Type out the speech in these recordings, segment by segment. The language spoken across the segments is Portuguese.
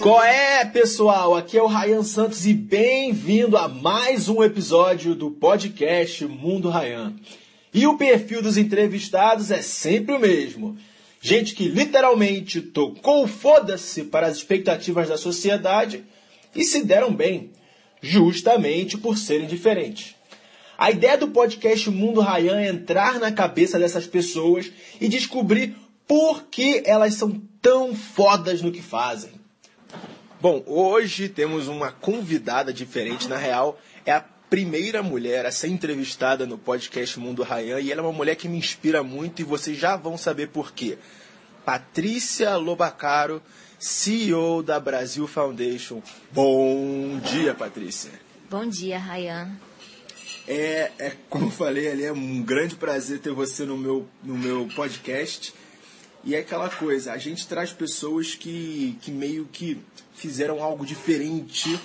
Qual é, pessoal? Aqui é o Ryan Santos e bem-vindo a mais um episódio do podcast Mundo Ryan. E o perfil dos entrevistados é sempre o mesmo. Gente que literalmente tocou foda-se para as expectativas da sociedade e se deram bem, justamente por serem diferentes. A ideia do podcast Mundo Ryan é entrar na cabeça dessas pessoas e descobrir por que elas são tão fodas no que fazem. Bom, hoje temos uma convidada diferente, na real, é a primeira mulher a ser entrevistada no podcast Mundo Ryan e ela é uma mulher que me inspira muito e vocês já vão saber por quê. Patrícia Lobacaro, CEO da Brasil Foundation. Bom dia, Patrícia. Bom dia, Ryan. É, é, como eu falei ali, é um grande prazer ter você no meu, no meu podcast. E é aquela coisa, a gente traz pessoas que, que meio que fizeram algo diferente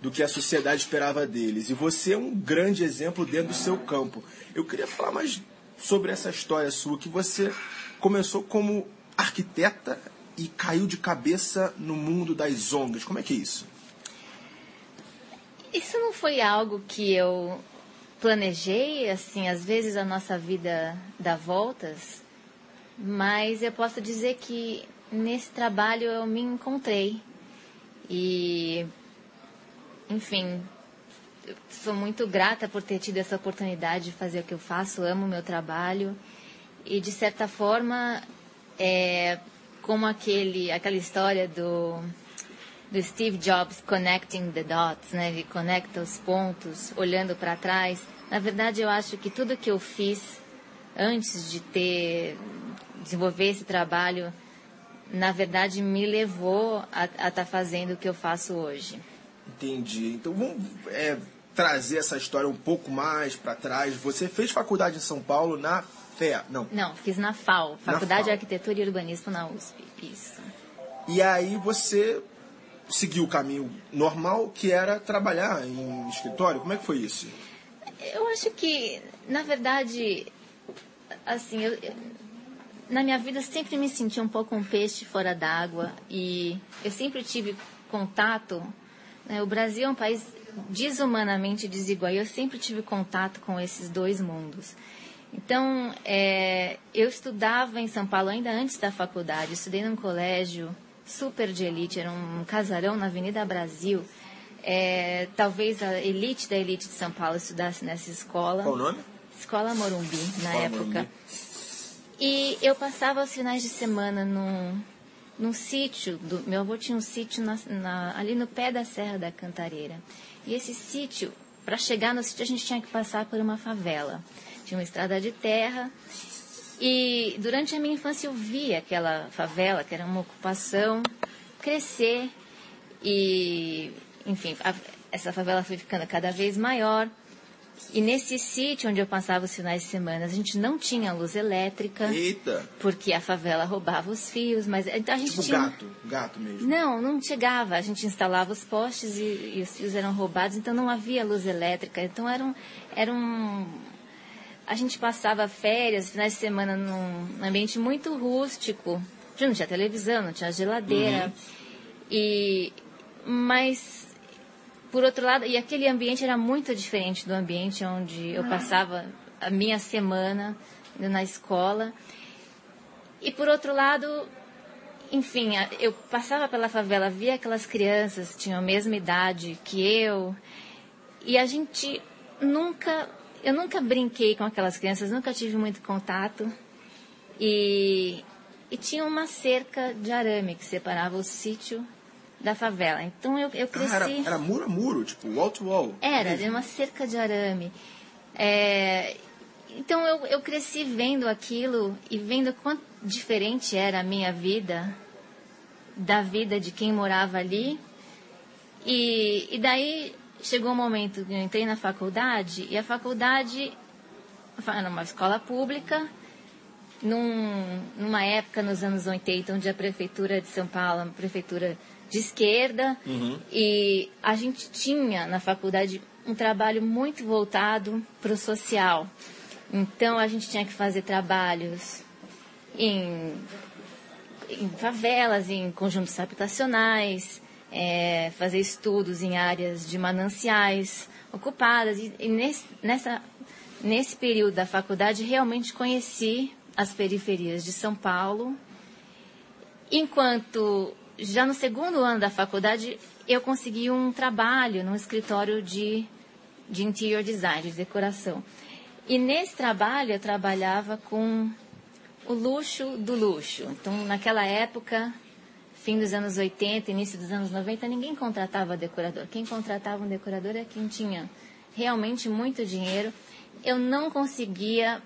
do que a sociedade esperava deles. E você é um grande exemplo dentro do seu campo. Eu queria falar mais sobre essa história sua, que você começou como arquiteta e caiu de cabeça no mundo das ONGs. Como é que é isso? Isso não foi algo que eu planejei, assim, às vezes a nossa vida dá voltas, mas eu posso dizer que nesse trabalho eu me encontrei. E, enfim, sou muito grata por ter tido essa oportunidade de fazer o que eu faço, amo o meu trabalho. E, de certa forma, é como aquele, aquela história do, do Steve Jobs connecting the dots, né? Ele conecta os pontos, olhando para trás. Na verdade, eu acho que tudo que eu fiz antes de ter desenvolver esse trabalho na verdade, me levou a estar tá fazendo o que eu faço hoje. Entendi. Então vamos é, trazer essa história um pouco mais para trás. Você fez faculdade em São Paulo na FEA? Não. Não, fiz na FAO, Faculdade FAO. de Arquitetura e Urbanismo na USP. Isso. E aí você seguiu o caminho normal, que era trabalhar em escritório. Como é que foi isso? Eu acho que, na verdade, assim, eu, na minha vida sempre me senti um pouco um peixe fora d'água e eu sempre tive contato. Né, o Brasil é um país desumanamente desigual e eu sempre tive contato com esses dois mundos. Então, é, eu estudava em São Paulo ainda antes da faculdade, estudei num colégio super de elite, era um casarão na Avenida Brasil. É, talvez a elite da elite de São Paulo estudasse nessa escola. Qual o nome? Escola Morumbi, na época. Morumbi. E eu passava os finais de semana num, num sítio. Do, meu avô tinha um sítio na, na, ali no pé da Serra da Cantareira. E esse sítio, para chegar no sítio, a gente tinha que passar por uma favela. Tinha uma estrada de terra. E durante a minha infância eu vi aquela favela, que era uma ocupação, crescer. E, enfim, a, essa favela foi ficando cada vez maior. E nesse sítio onde eu passava os finais de semana, a gente não tinha luz elétrica. Eita! Porque a favela roubava os fios, mas então a gente tipo tinha... gato, gato mesmo. Não, não chegava. A gente instalava os postes e, e, os fios eram roubados, então não havia luz elétrica. Então era um, era um... A gente passava férias, finais de semana num ambiente muito rústico. Não tinha televisão, não tinha geladeira. Uhum. E... Mas por outro lado, e aquele ambiente era muito diferente do ambiente onde eu passava a minha semana na escola. E por outro lado, enfim, eu passava pela favela, via aquelas crianças, tinham a mesma idade que eu, e a gente nunca, eu nunca brinquei com aquelas crianças, nunca tive muito contato. E, e tinha uma cerca de arame que separava o sítio da favela. Então eu, eu cresci. Ah, era, era, muro a muro, tipo wall to wall. Era, era uma cerca de arame. É, então eu, eu cresci vendo aquilo e vendo quanto diferente era a minha vida da vida de quem morava ali. E, e daí chegou um momento que eu entrei na faculdade e a faculdade era uma escola pública num, numa época nos anos 80 onde a prefeitura de São Paulo, a prefeitura de esquerda, uhum. e a gente tinha na faculdade um trabalho muito voltado para o social. Então a gente tinha que fazer trabalhos em, em favelas, em conjuntos habitacionais, é, fazer estudos em áreas de mananciais ocupadas. E, e nesse, nessa, nesse período da faculdade, realmente conheci as periferias de São Paulo. Enquanto, já no segundo ano da faculdade, eu consegui um trabalho num escritório de, de interior design, de decoração. E nesse trabalho eu trabalhava com o luxo do luxo. Então, naquela época, fim dos anos 80, início dos anos 90, ninguém contratava decorador. Quem contratava um decorador é quem tinha realmente muito dinheiro. Eu não conseguia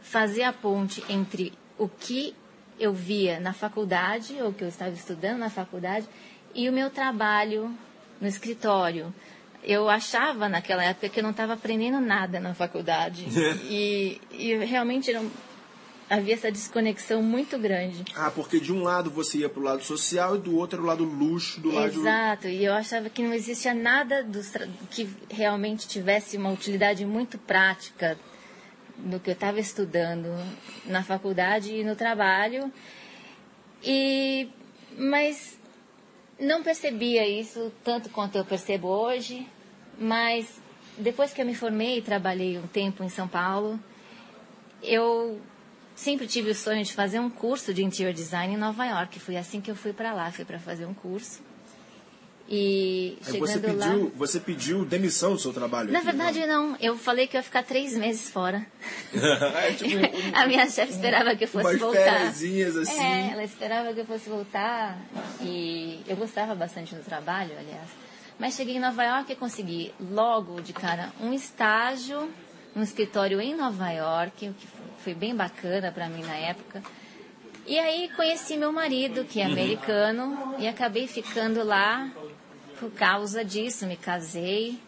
fazer a ponte entre o que eu via na faculdade, ou que eu estava estudando na faculdade, e o meu trabalho no escritório. Eu achava naquela época que eu não estava aprendendo nada na faculdade. e, e realmente não, havia essa desconexão muito grande. Ah, porque de um lado você ia para o lado social e do outro era o lado luxo, do lado... Exato, e eu achava que não existia nada do, que realmente tivesse uma utilidade muito prática no que eu estava estudando na faculdade e no trabalho. E, mas não percebia isso tanto quanto eu percebo hoje, mas depois que eu me formei e trabalhei um tempo em São Paulo, eu sempre tive o sonho de fazer um curso de interior design em Nova York. Foi assim que eu fui para lá, fui para fazer um curso. E chegando você pediu, lá... Você pediu demissão do seu trabalho? Na aqui, verdade, não? não. Eu falei que eu ia ficar três meses fora. é, tipo, um, a minha chefe esperava que eu fosse voltar. assim. É, ela esperava que eu fosse voltar. E eu gostava bastante do trabalho, aliás. Mas cheguei em Nova York e consegui logo de cara um estágio um escritório em Nova York, o que foi bem bacana para mim na época. E aí conheci meu marido, que é uhum. americano, e acabei ficando lá por causa disso. Me casei,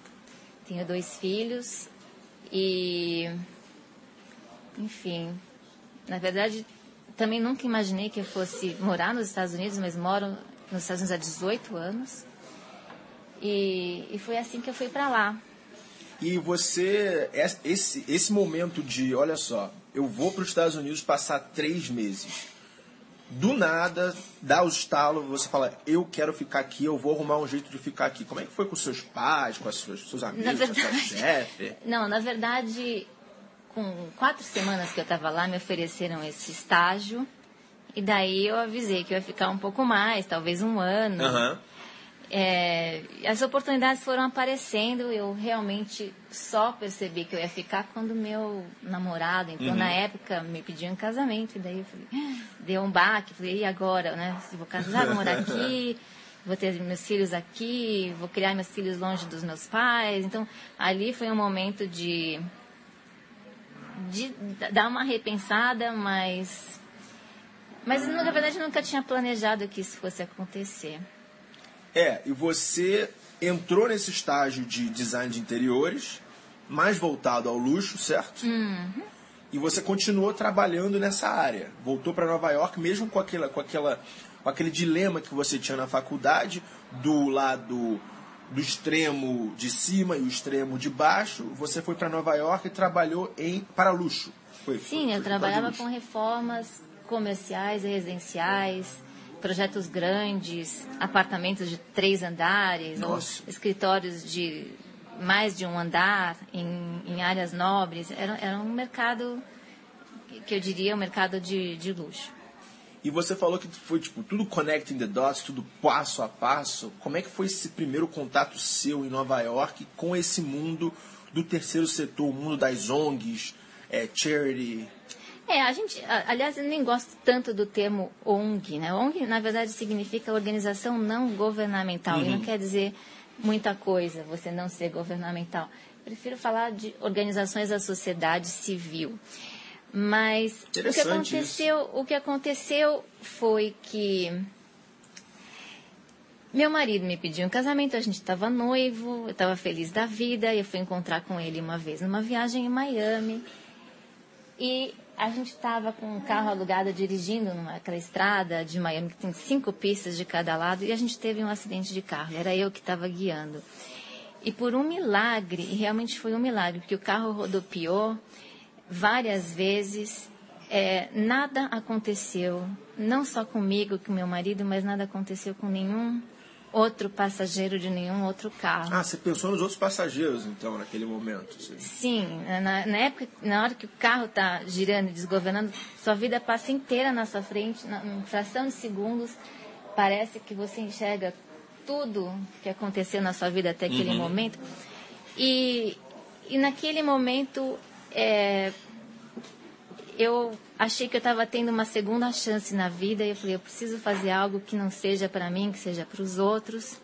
tenho dois filhos e. Enfim, na verdade, também nunca imaginei que eu fosse morar nos Estados Unidos, mas moro nos Estados Unidos há 18 anos. E, e foi assim que eu fui para lá. E você, esse, esse momento de, olha só, eu vou para os Estados Unidos passar três meses. Do nada, dá o estalo, você fala, eu quero ficar aqui, eu vou arrumar um jeito de ficar aqui. Como é que foi com seus pais, com seus, seus amigos, verdade, com a sua chefe? Não, na verdade, com quatro semanas que eu estava lá, me ofereceram esse estágio. E daí eu avisei que eu ia ficar um pouco mais, talvez um ano. Uhum. É, as oportunidades foram aparecendo, eu realmente só percebi que eu ia ficar quando meu namorado, então uhum. na época, me pediu em casamento, e daí eu falei, ah", deu um baque, falei, e agora, né? Vou casar, vou morar aqui, vou ter meus filhos aqui, vou criar meus filhos longe dos meus pais. Então, ali foi um momento de, de dar uma repensada, mas, mas na verdade nunca tinha planejado que isso fosse acontecer. É, e você entrou nesse estágio de design de interiores, mais voltado ao luxo, certo? Uhum. E você continuou trabalhando nessa área. Voltou para Nova York, mesmo com, aquela, com, aquela, com aquele dilema que você tinha na faculdade, do lado do extremo de cima e o extremo de baixo, você foi para Nova York e trabalhou em para luxo. Foi, Sim, foi, eu trabalhava com reformas comerciais e residenciais projetos grandes, apartamentos de três andares, escritórios de mais de um andar em, em áreas nobres. Era, era um mercado que eu diria um mercado de, de luxo. E você falou que foi tipo tudo connecting the dots, tudo passo a passo. Como é que foi esse primeiro contato seu em Nova York com esse mundo do terceiro setor, o mundo das ONGs, é, charity, é, a gente, aliás, eu nem gosto tanto do termo ONG, né? ONG, na verdade, significa organização não governamental, uhum. e não quer dizer muita coisa você não ser governamental. Prefiro falar de organizações da sociedade civil. Mas o que aconteceu, isso. o que aconteceu foi que meu marido me pediu um casamento, a gente estava noivo, eu estava feliz da vida, eu fui encontrar com ele uma vez numa viagem em Miami. E a gente estava com um carro alugado dirigindo naquela estrada de Miami que tem cinco pistas de cada lado e a gente teve um acidente de carro. Era eu que estava guiando. E por um milagre, e realmente foi um milagre, porque o carro rodopiou várias vezes, é, nada aconteceu, não só comigo, com meu marido, mas nada aconteceu com nenhum outro passageiro de nenhum outro carro. Ah, você pensou nos outros passageiros, então, naquele momento? Sim, Sim na, na, época, na hora que o carro está girando e desgovernando, sua vida passa inteira na sua frente, na, em fração de segundos, parece que você enxerga tudo que aconteceu na sua vida até aquele uhum. momento. E, e naquele momento, é, eu achei que eu estava tendo uma segunda chance na vida e eu falei, eu preciso fazer algo que não seja para mim, que seja para os outros.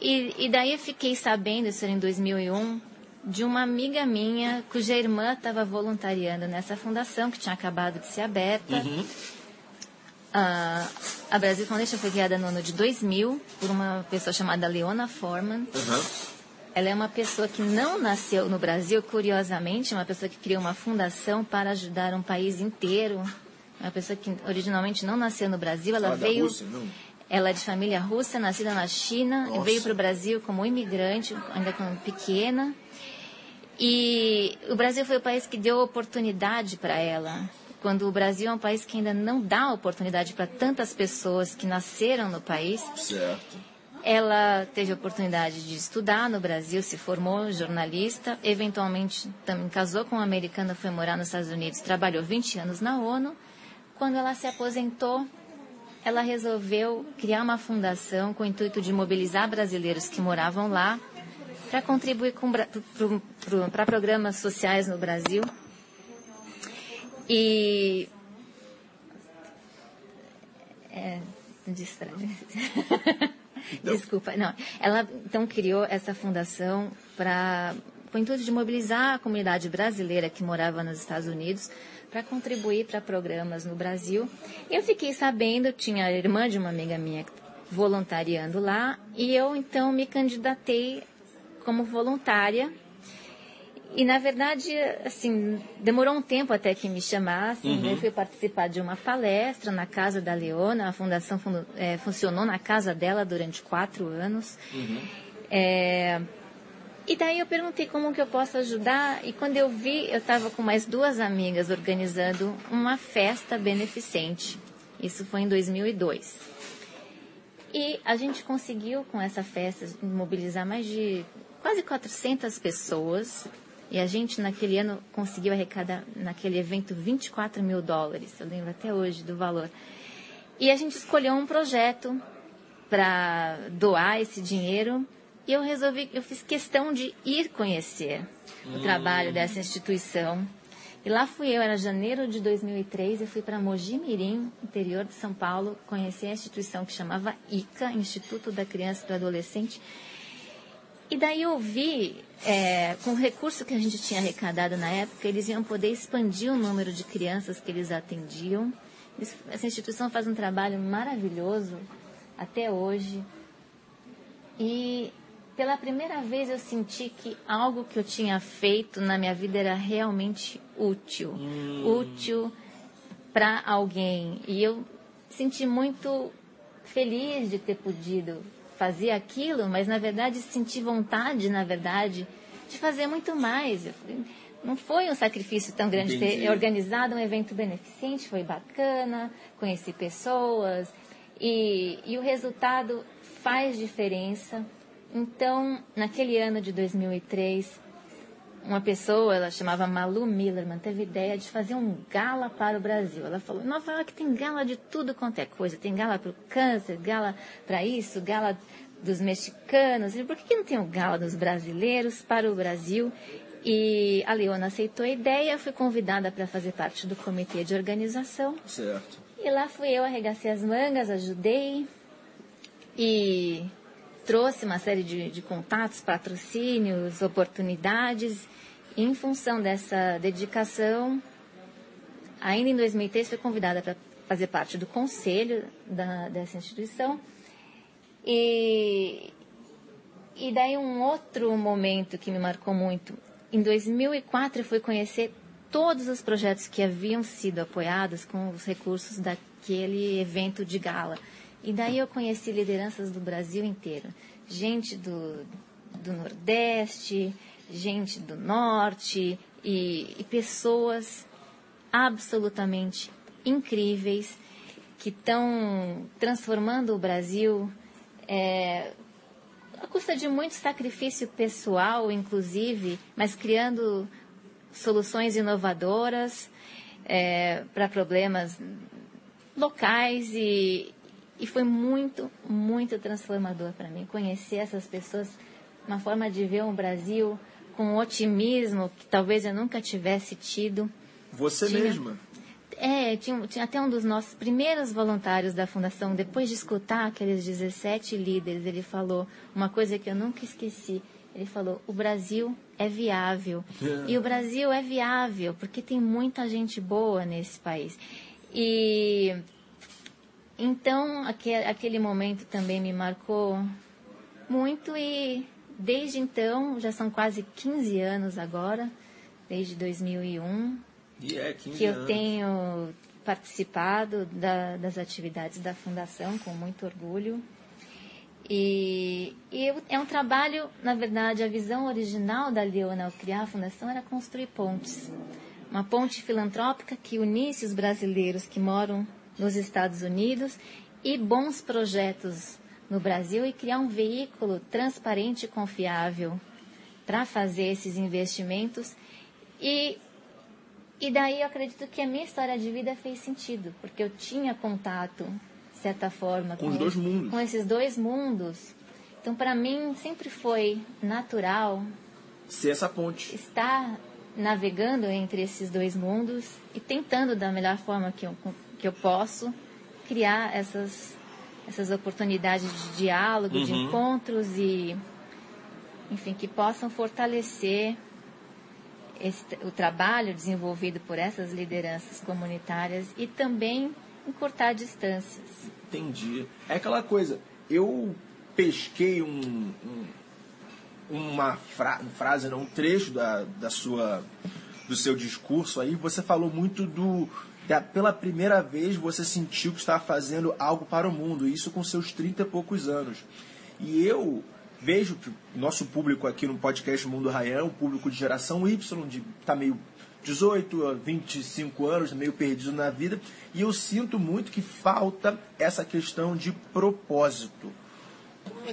E, e, daí eu fiquei sabendo, isso era em 2001, de uma amiga minha cuja irmã estava voluntariando nessa fundação que tinha acabado de ser aberta. Uhum. Uh, a Brasil Foundation foi criada no ano de 2000 por uma pessoa chamada Leona Forman. Uhum. Ela é uma pessoa que não nasceu no Brasil, curiosamente, uma pessoa que criou uma fundação para ajudar um país inteiro. Uma pessoa que originalmente não nasceu no Brasil, ela veio. Rússia, ela é de família russa, nascida na China, Nossa. veio para o Brasil como imigrante, ainda como pequena. E o Brasil foi o país que deu oportunidade para ela. Quando o Brasil é um país que ainda não dá oportunidade para tantas pessoas que nasceram no país. Certo. Ela teve a oportunidade de estudar no Brasil, se formou jornalista, eventualmente também casou com uma americana, foi morar nos Estados Unidos, trabalhou 20 anos na ONU. Quando ela se aposentou, ela resolveu criar uma fundação com o intuito de mobilizar brasileiros que moravam lá para contribuir para programas sociais no Brasil. E. É, distrai. Então. Desculpa, não. Ela então criou essa fundação para com o intuito de mobilizar a comunidade brasileira que morava nos Estados Unidos para contribuir para programas no Brasil. Eu fiquei sabendo, tinha a irmã de uma amiga minha voluntariando lá, e eu então me candidatei como voluntária e na verdade, assim, demorou um tempo até que me chamassem. Uhum. Eu fui participar de uma palestra na casa da Leona. A fundação fun é, funcionou na casa dela durante quatro anos. Uhum. É, e daí eu perguntei como que eu posso ajudar. E quando eu vi, eu estava com mais duas amigas organizando uma festa beneficente. Isso foi em 2002. E a gente conseguiu, com essa festa, mobilizar mais de quase 400 pessoas e a gente, naquele ano, conseguiu arrecadar, naquele evento, 24 mil dólares. Eu lembro até hoje do valor. E a gente escolheu um projeto para doar esse dinheiro. E eu resolvi, eu fiz questão de ir conhecer hum. o trabalho dessa instituição. E lá fui eu, era janeiro de 2003, eu fui para Mogi Mirim, interior de São Paulo, conhecer a instituição que chamava ICA, Instituto da Criança e do Adolescente, e daí eu vi, é, com o recurso que a gente tinha arrecadado na época, eles iam poder expandir o número de crianças que eles atendiam. Essa instituição faz um trabalho maravilhoso até hoje. E pela primeira vez eu senti que algo que eu tinha feito na minha vida era realmente útil. Hum. Útil para alguém. E eu senti muito feliz de ter podido fazer aquilo, mas na verdade senti vontade, na verdade, de fazer muito mais. Não foi um sacrifício tão grande Entendi. ter organizado um evento beneficente, foi bacana, conheci pessoas e, e o resultado faz diferença. Então, naquele ano de 2003, uma pessoa, ela chamava Malu Millerman, teve ideia de fazer um gala para o Brasil. Ela falou: Nova York tem gala de tudo quanto é coisa. Tem gala para o câncer, gala para isso, gala dos mexicanos. Por que não tem um gala dos brasileiros para o Brasil? E a Leona aceitou a ideia, fui convidada para fazer parte do comitê de organização. Certo. E lá fui eu, arregacei as mangas, ajudei e trouxe uma série de, de contatos, patrocínios, oportunidades. Em função dessa dedicação, ainda em 2003 fui convidada para fazer parte do conselho da, dessa instituição. E, e daí um outro momento que me marcou muito. Em 2004 eu fui conhecer todos os projetos que haviam sido apoiados com os recursos daquele evento de gala. E daí eu conheci lideranças do Brasil inteiro. Gente do, do Nordeste, gente do Norte e, e pessoas absolutamente incríveis que estão transformando o Brasil é, a custa de muito sacrifício pessoal, inclusive, mas criando soluções inovadoras é, para problemas locais e, e foi muito, muito transformador para mim conhecer essas pessoas, uma forma de ver o Brasil com otimismo que talvez eu nunca tivesse tido. Você tinha, mesma? É, tinha, tinha até um dos nossos primeiros voluntários da Fundação, depois de escutar aqueles 17 líderes, ele falou uma coisa que eu nunca esqueci. Ele falou: o Brasil é viável. É. E o Brasil é viável porque tem muita gente boa nesse país. E então aquele, momento também me marcou muito e desde então, já são quase 15 anos agora, desde 2001, e é, que eu tenho participado da, das atividades da Fundação com muito orgulho. E, e, é um trabalho, na verdade, a visão original da Leona ao criar a Fundação era construir pontes. Uma ponte filantrópica que unisse os brasileiros que moram nos Estados Unidos e bons projetos no Brasil e criar um veículo transparente e confiável para fazer esses investimentos. E, e daí eu acredito que a minha história de vida fez sentido, porque eu tinha contato, de certa forma, com, com, dois mundos. com esses dois mundos. Então, para mim, sempre foi natural ser essa ponte. Estar navegando entre esses dois mundos e tentando, da melhor forma que eu, que eu posso, criar essas essas oportunidades de diálogo, uhum. de encontros e, enfim, que possam fortalecer esse, o trabalho desenvolvido por essas lideranças comunitárias e também encurtar distâncias. Entendi. É aquela coisa, eu pesquei um, um uma fra frase, não, um trecho da, da sua, do seu discurso aí, você falou muito do pela primeira vez você sentiu que estava fazendo algo para o mundo, isso com seus 30 e poucos anos. E eu vejo que o nosso público aqui no podcast Mundo Rayan é um público de geração Y, de tá meio 18 a 25 anos, meio perdido na vida, e eu sinto muito que falta essa questão de propósito.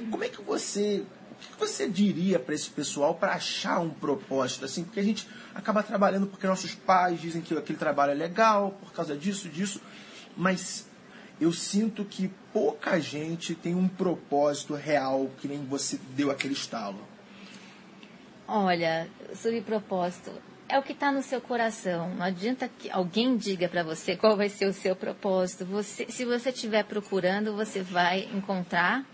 Como é que você o que você diria para esse pessoal para achar um propósito? Assim, porque a gente acaba trabalhando porque nossos pais dizem que aquele trabalho é legal, por causa disso, disso, mas eu sinto que pouca gente tem um propósito real que nem você deu aquele estalo. Olha, sobre propósito, é o que está no seu coração. Não adianta que alguém diga para você qual vai ser o seu propósito. Você, se você estiver procurando, você vai encontrar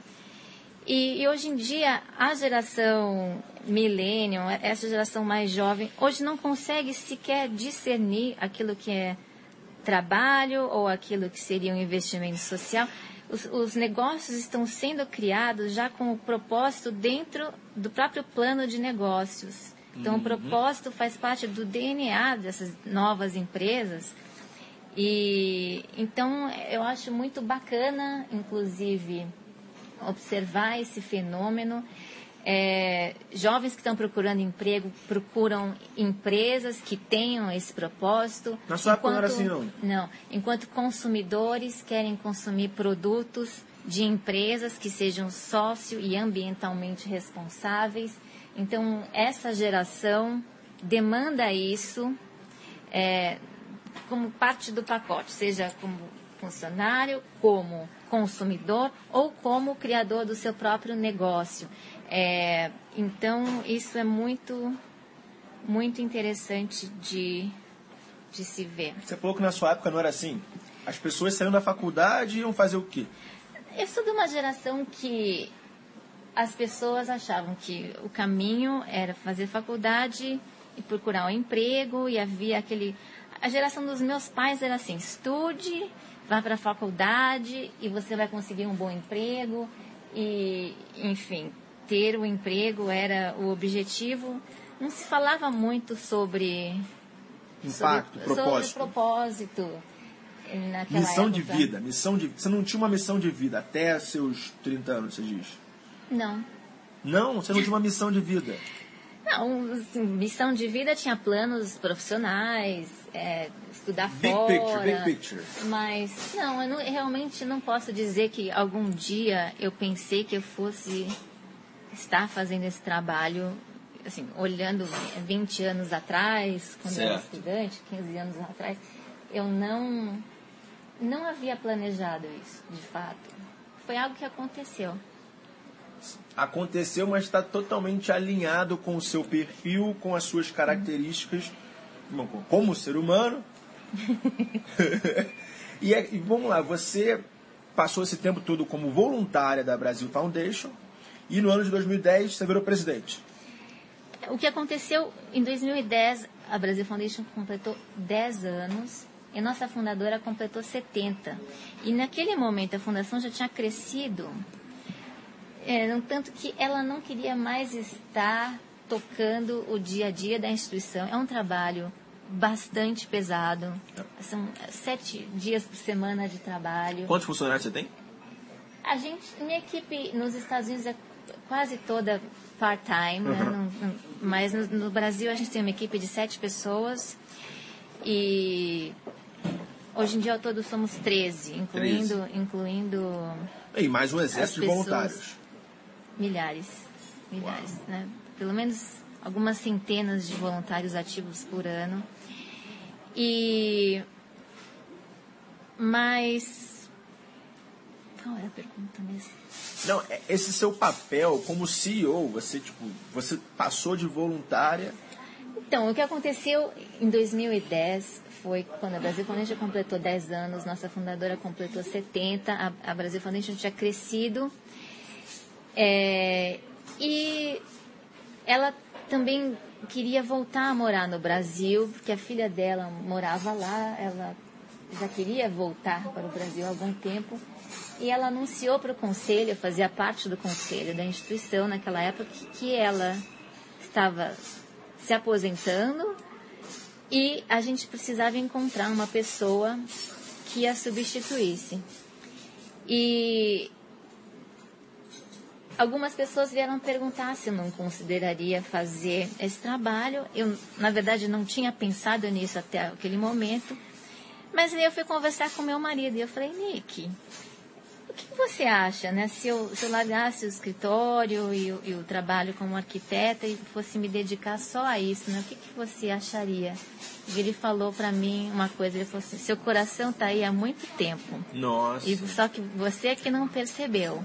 e, e, hoje em dia, a geração millennium, essa geração mais jovem, hoje não consegue sequer discernir aquilo que é trabalho ou aquilo que seria um investimento social. Os, os negócios estão sendo criados já com o propósito dentro do próprio plano de negócios. Então, uhum. o propósito faz parte do DNA dessas novas empresas. E então eu acho muito bacana, inclusive, observar esse fenômeno. É, jovens que estão procurando emprego procuram empresas que tenham esse propósito. Na sua época não era assim, não? Não. Enquanto consumidores querem consumir produtos de empresas que sejam sócio e ambientalmente responsáveis. Então, essa geração demanda isso é, como parte do pacote, seja como funcionário, como consumidor ou como criador do seu próprio negócio. É, então, isso é muito, muito interessante de, de se ver. Você falou que na sua época não era assim? As pessoas saindo da faculdade iam fazer o quê? Eu sou de uma geração que as pessoas achavam que o caminho era fazer faculdade e procurar um emprego e havia aquele a geração dos meus pais era assim estude vá para a faculdade e você vai conseguir um bom emprego e, enfim, ter o emprego era o objetivo. Não se falava muito sobre impacto, sobre, propósito. Sobre propósito missão época. de vida, missão de você não tinha uma missão de vida até seus 30 anos, você diz? Não. Não, você não tinha uma missão de vida. Não, Não, assim, missão de vida tinha planos profissionais, é, estudar Big fora. picture, big picture. Mas não, eu não- realmente não posso dizer que algum dia eu pensei que eu fosse estar fazendo esse trabalho, assim, olhando 20 anos atrás, quando eu era Certo. estudante, 15 anos atrás, eu não não havia planejado isso, de fato. Foi algo que aconteceu. Aconteceu, mas está totalmente alinhado com o seu perfil, com as suas características como ser humano. e, é- e vamos lá, você passou esse tempo todo como voluntária da Brasil Foundation e no ano de 2010 você virou presidente. O que aconteceu em 2010, a Brasil Foundation completou 10 anos e nossa fundadora completou 70. E naquele momento a fundação já tinha crescido, é, tanto que ela não queria mais estar tocando o dia a dia da instituição. É um trabalho bastante pesado. São sete dias por semana de trabalho. Quantos funcionários você tem? A gente, minha equipe nos Estados Unidos é quase toda part-time, né? Não- não- mas no, no Brasil a gente tem uma equipe de sete pessoas e hoje em dia ao todo somos 13, incluindo, incluindo E mais um exército de voluntários. milhares, milhares, né? Pelo menos algumas centenas de voluntários ativos por ano. E mas qual era a pergunta mesmo? Não, é- esse seu papel como CEO, você tipo, você passou de voluntária Então, o que aconteceu em 2010 foi quando a Brasil Foundation completou 10 anos, nossa fundadora completou 70, a, a Brasil Foundation tinha crescido. é, e ela também queria voltar a morar no Brasil, porque a filha dela morava lá, ela já queria voltar para o Brasil há algum tempo. E ela anunciou para o conselho, fazia parte do conselho da instituição naquela época, que ela estava se aposentando e a gente precisava encontrar uma pessoa que a substituísse. E algumas pessoas vieram perguntar se eu não consideraria fazer esse trabalho. Eu, na verdade, não tinha pensado nisso até aquele momento. Mas aí eu fui conversar com meu marido e eu falei, Nick, o que você acha, né? Se eu, se eu largasse o escritório e, o- e o trabalho como arquiteta e fosse me dedicar só a isso, né? O que, que você acharia? E ele falou para mim uma coisa, ele falou assim, seu coração tá aí há muito tempo. Nossa. E só que você é que não percebeu.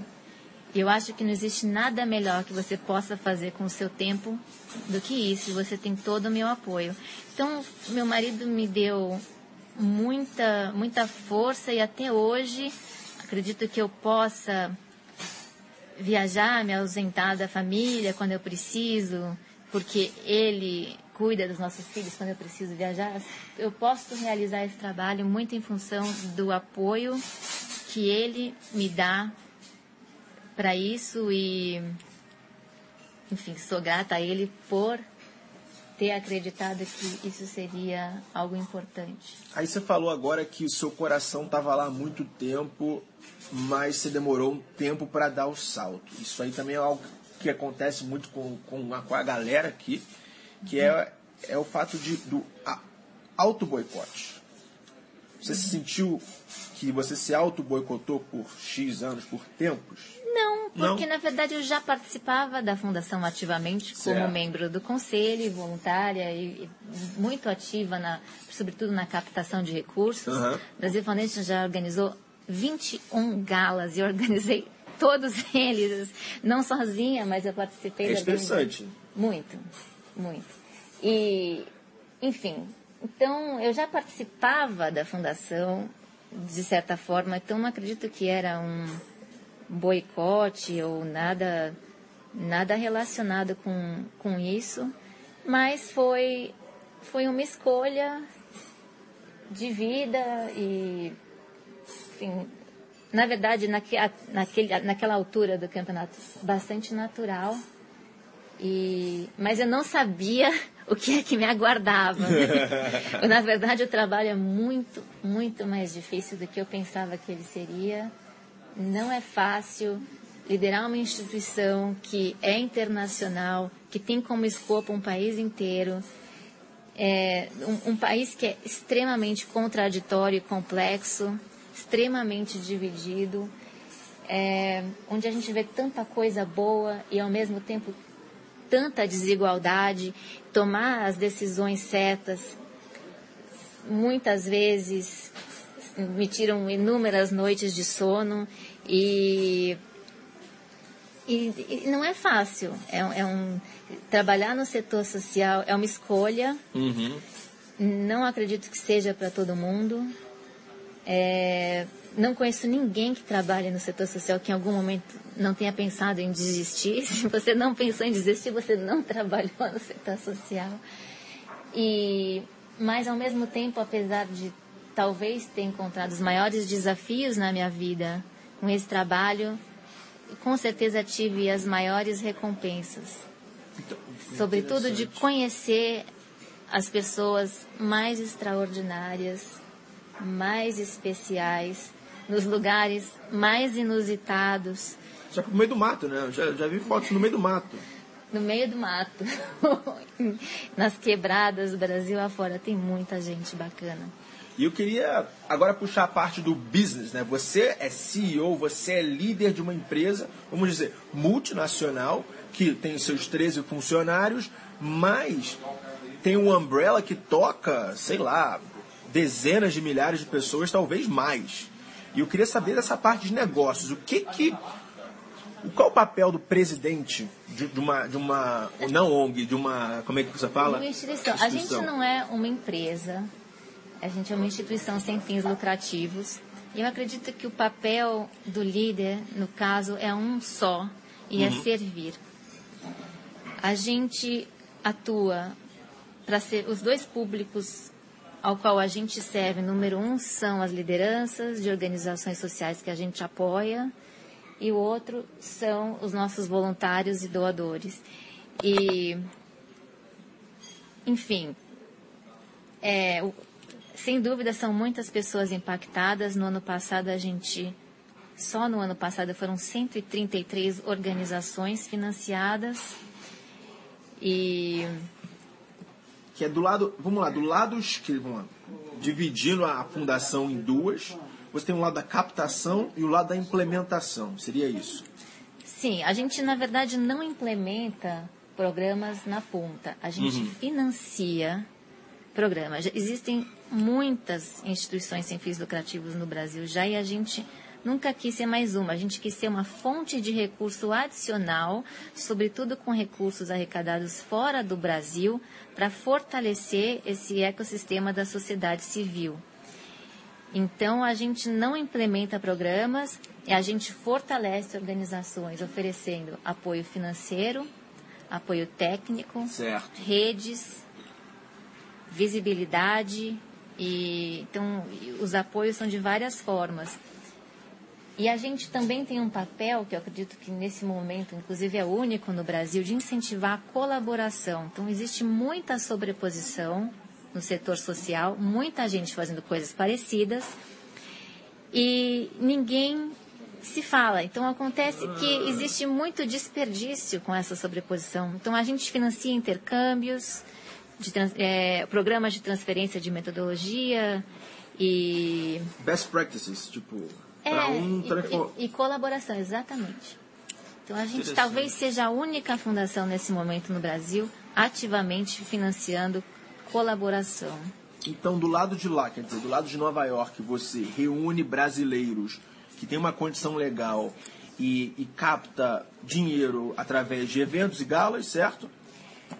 E eu acho que não existe nada melhor que você possa fazer com o seu tempo do que isso. E você tem todo o meu apoio. Então, meu marido me deu muita, muita força e até hoje acredito que eu possa viajar, me ausentar da família quando eu preciso, porque ele cuida dos nossos filhos quando eu preciso viajar. Eu posso realizar esse trabalho muito em função do apoio que ele me dá para isso e, enfim, sou grata a ele por ter acreditado que isso seria algo importante. Aí você falou agora que o seu coração estava lá há muito tempo, mas você demorou um tempo para dar o salto. Isso aí também é algo que acontece muito com, com, a, com a galera aqui, que é, é o fato de, do auto-boicote. Você se sentiu que você se auto-boicotou por X anos, por tempos? Não, porque Não? na verdade eu já participava da fundação ativamente como Certo. membro do conselho, voluntária e, e muito ativa, na, sobretudo na captação de recursos. Aham. Brasil Foundation já organizou 21 galas e organizei todos eles, não sozinha, mas eu participei É interessante. muito, muito. E, enfim, então eu já participava da fundação, de certa forma, então não acredito que era um boicote ou nada, nada relacionado com, com isso, mas foi, foi uma escolha de vida e, enfim, na verdade, naque, naquele, naquela altura do campeonato, bastante natural. E, mas eu não sabia o que é que me aguardava. Na verdade, o trabalho é muito, muito mais difícil do que eu pensava que ele seria. Não é fácil. liderar uma instituição que é internacional, que tem como escopo um país inteiro, é um, um país que é extremamente contraditório e complexo, extremamente dividido, é, onde a gente vê tanta coisa boa e ao mesmo tempo tanta desigualdade, tomar as decisões certas, muitas vezes me tiram inúmeras noites de sono e, e, e não é fácil. É, é, um trabalhar no setor social é uma escolha. Uhum. Não acredito que seja para todo mundo. É, não conheço ninguém que trabalhe no setor social que em algum momento não tenha pensado em desistir. Se você não pensou em desistir, você não trabalhou no setor social. E, mas ao mesmo tempo, apesar de talvez ter encontrado os maiores desafios na minha vida com esse trabalho, com certeza tive as maiores recompensas. Então, Sobretudo de conhecer as pessoas mais extraordinárias, mais especiais, nos lugares mais inusitados. Que no meio do mato, né? Já, já vi fotos no meio do mato. No meio do mato, nas quebradas do Brasil afora, tem muita gente bacana. E eu queria agora puxar a parte do business, né? Você é CEO, você é líder de uma empresa, vamos dizer, multinacional, que tem seus 13 funcionários, mas tem um umbrella que toca, sei lá, dezenas de milhares de pessoas, talvez mais. E eu queria saber dessa parte de negócios. O que que. Qual o papel do presidente de, de uma, de uma. Não ONG, de uma. Como é que você fala? Uma instituição. A gente não é uma empresa. A gente é uma instituição sem fins lucrativos. E eu acredito que o papel do líder, no caso, é um só e é Uhum. servir. A gente atua para ser os dois públicos ao qual a gente serve. Número um são as lideranças de organizações sociais que a gente apoia e o outro são os nossos voluntários e doadores. E, enfim, é, o- sem dúvida são muitas pessoas impactadas. No ano passado a gente, só no ano passado foram 133 organizações financiadas e Que é do lado. Vamos lá, do lado esquerdo. Vamos lá. Dividindo a fundação em duas. Você tem um lado da captação e o lado da implementação. Seria isso. Sim, a gente na verdade não implementa programas na ponta. A gente Uhum. financia programas. Existem muitas instituições sem fins lucrativos no Brasil já e a gente nunca quis ser mais uma. A gente quis ser uma fonte de recurso adicional, sobretudo com recursos arrecadados fora do Brasil, para fortalecer esse ecossistema da sociedade civil. Então, a gente não implementa programas, a gente fortalece organizações oferecendo apoio financeiro, apoio técnico, Certo. redes, visibilidade e então os apoios são de várias formas. E a gente também tem um papel que eu acredito que nesse momento, inclusive é único no Brasil, de incentivar a colaboração. Então existe muita sobreposição no setor social, muita gente fazendo coisas parecidas e ninguém se fala. Então acontece que existe muito desperdício com essa sobreposição. Então a gente financia intercâmbios, de trans- eh, programas de transferência de metodologia e Best practices, tipo. é, Pra um e- e, e colaboração, exatamente. Então a gente talvez seja a única fundação nesse momento no Brasil ativamente financiando colaboração. Então, do lado de lá, quer dizer, do lado de Nova York, você reúne brasileiros que têm uma condição legal e, e capta dinheiro através de eventos e galas, certo?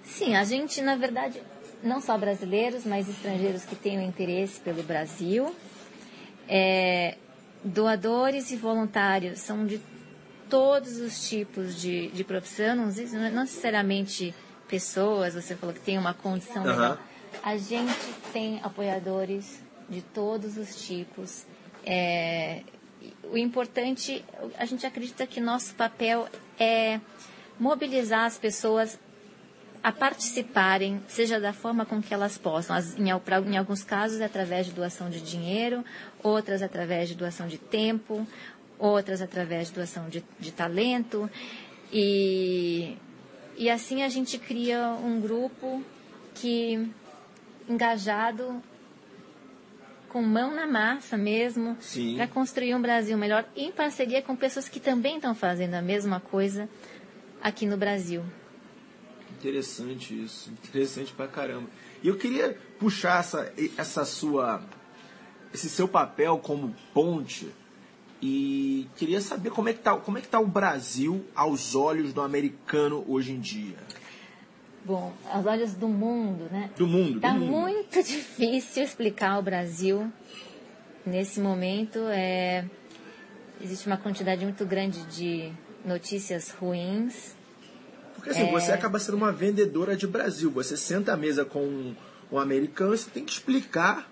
Sim, a gente, na verdade, não só brasileiros, mas estrangeiros que tenham interesse pelo Brasil. É, doadores e voluntários são de todos os tipos de, de profissão, não, não necessariamente pessoas, você falou que tem uma condição legal. A gente tem apoiadores de todos os tipos. É, o importante, a gente acredita que nosso papel é mobilizar as pessoas a participarem, seja da forma com que elas possam. As- em, em alguns casos, é através de doação de dinheiro, outras através de doação de tempo, outras através de doação de, de talento. E, e assim a gente cria um grupo que engajado com mão na massa mesmo para construir um Brasil melhor em parceria com pessoas que também estão fazendo a mesma coisa aqui no Brasil. Interessante isso, interessante pra caramba. E eu queria puxar essa, essa sua, esse seu papel como ponte e queria saber como é que tá, como é que tá o Brasil aos olhos do americano hoje em dia. Bom, aos olhos do mundo, né? Do mundo. Tá do mundo. muito difícil explicar o Brasil nesse momento. É, existe uma quantidade muito grande de notícias ruins porque assim, é... você acaba sendo uma vendedora de Brasil. Você senta à mesa com um, um americano e você tem que explicar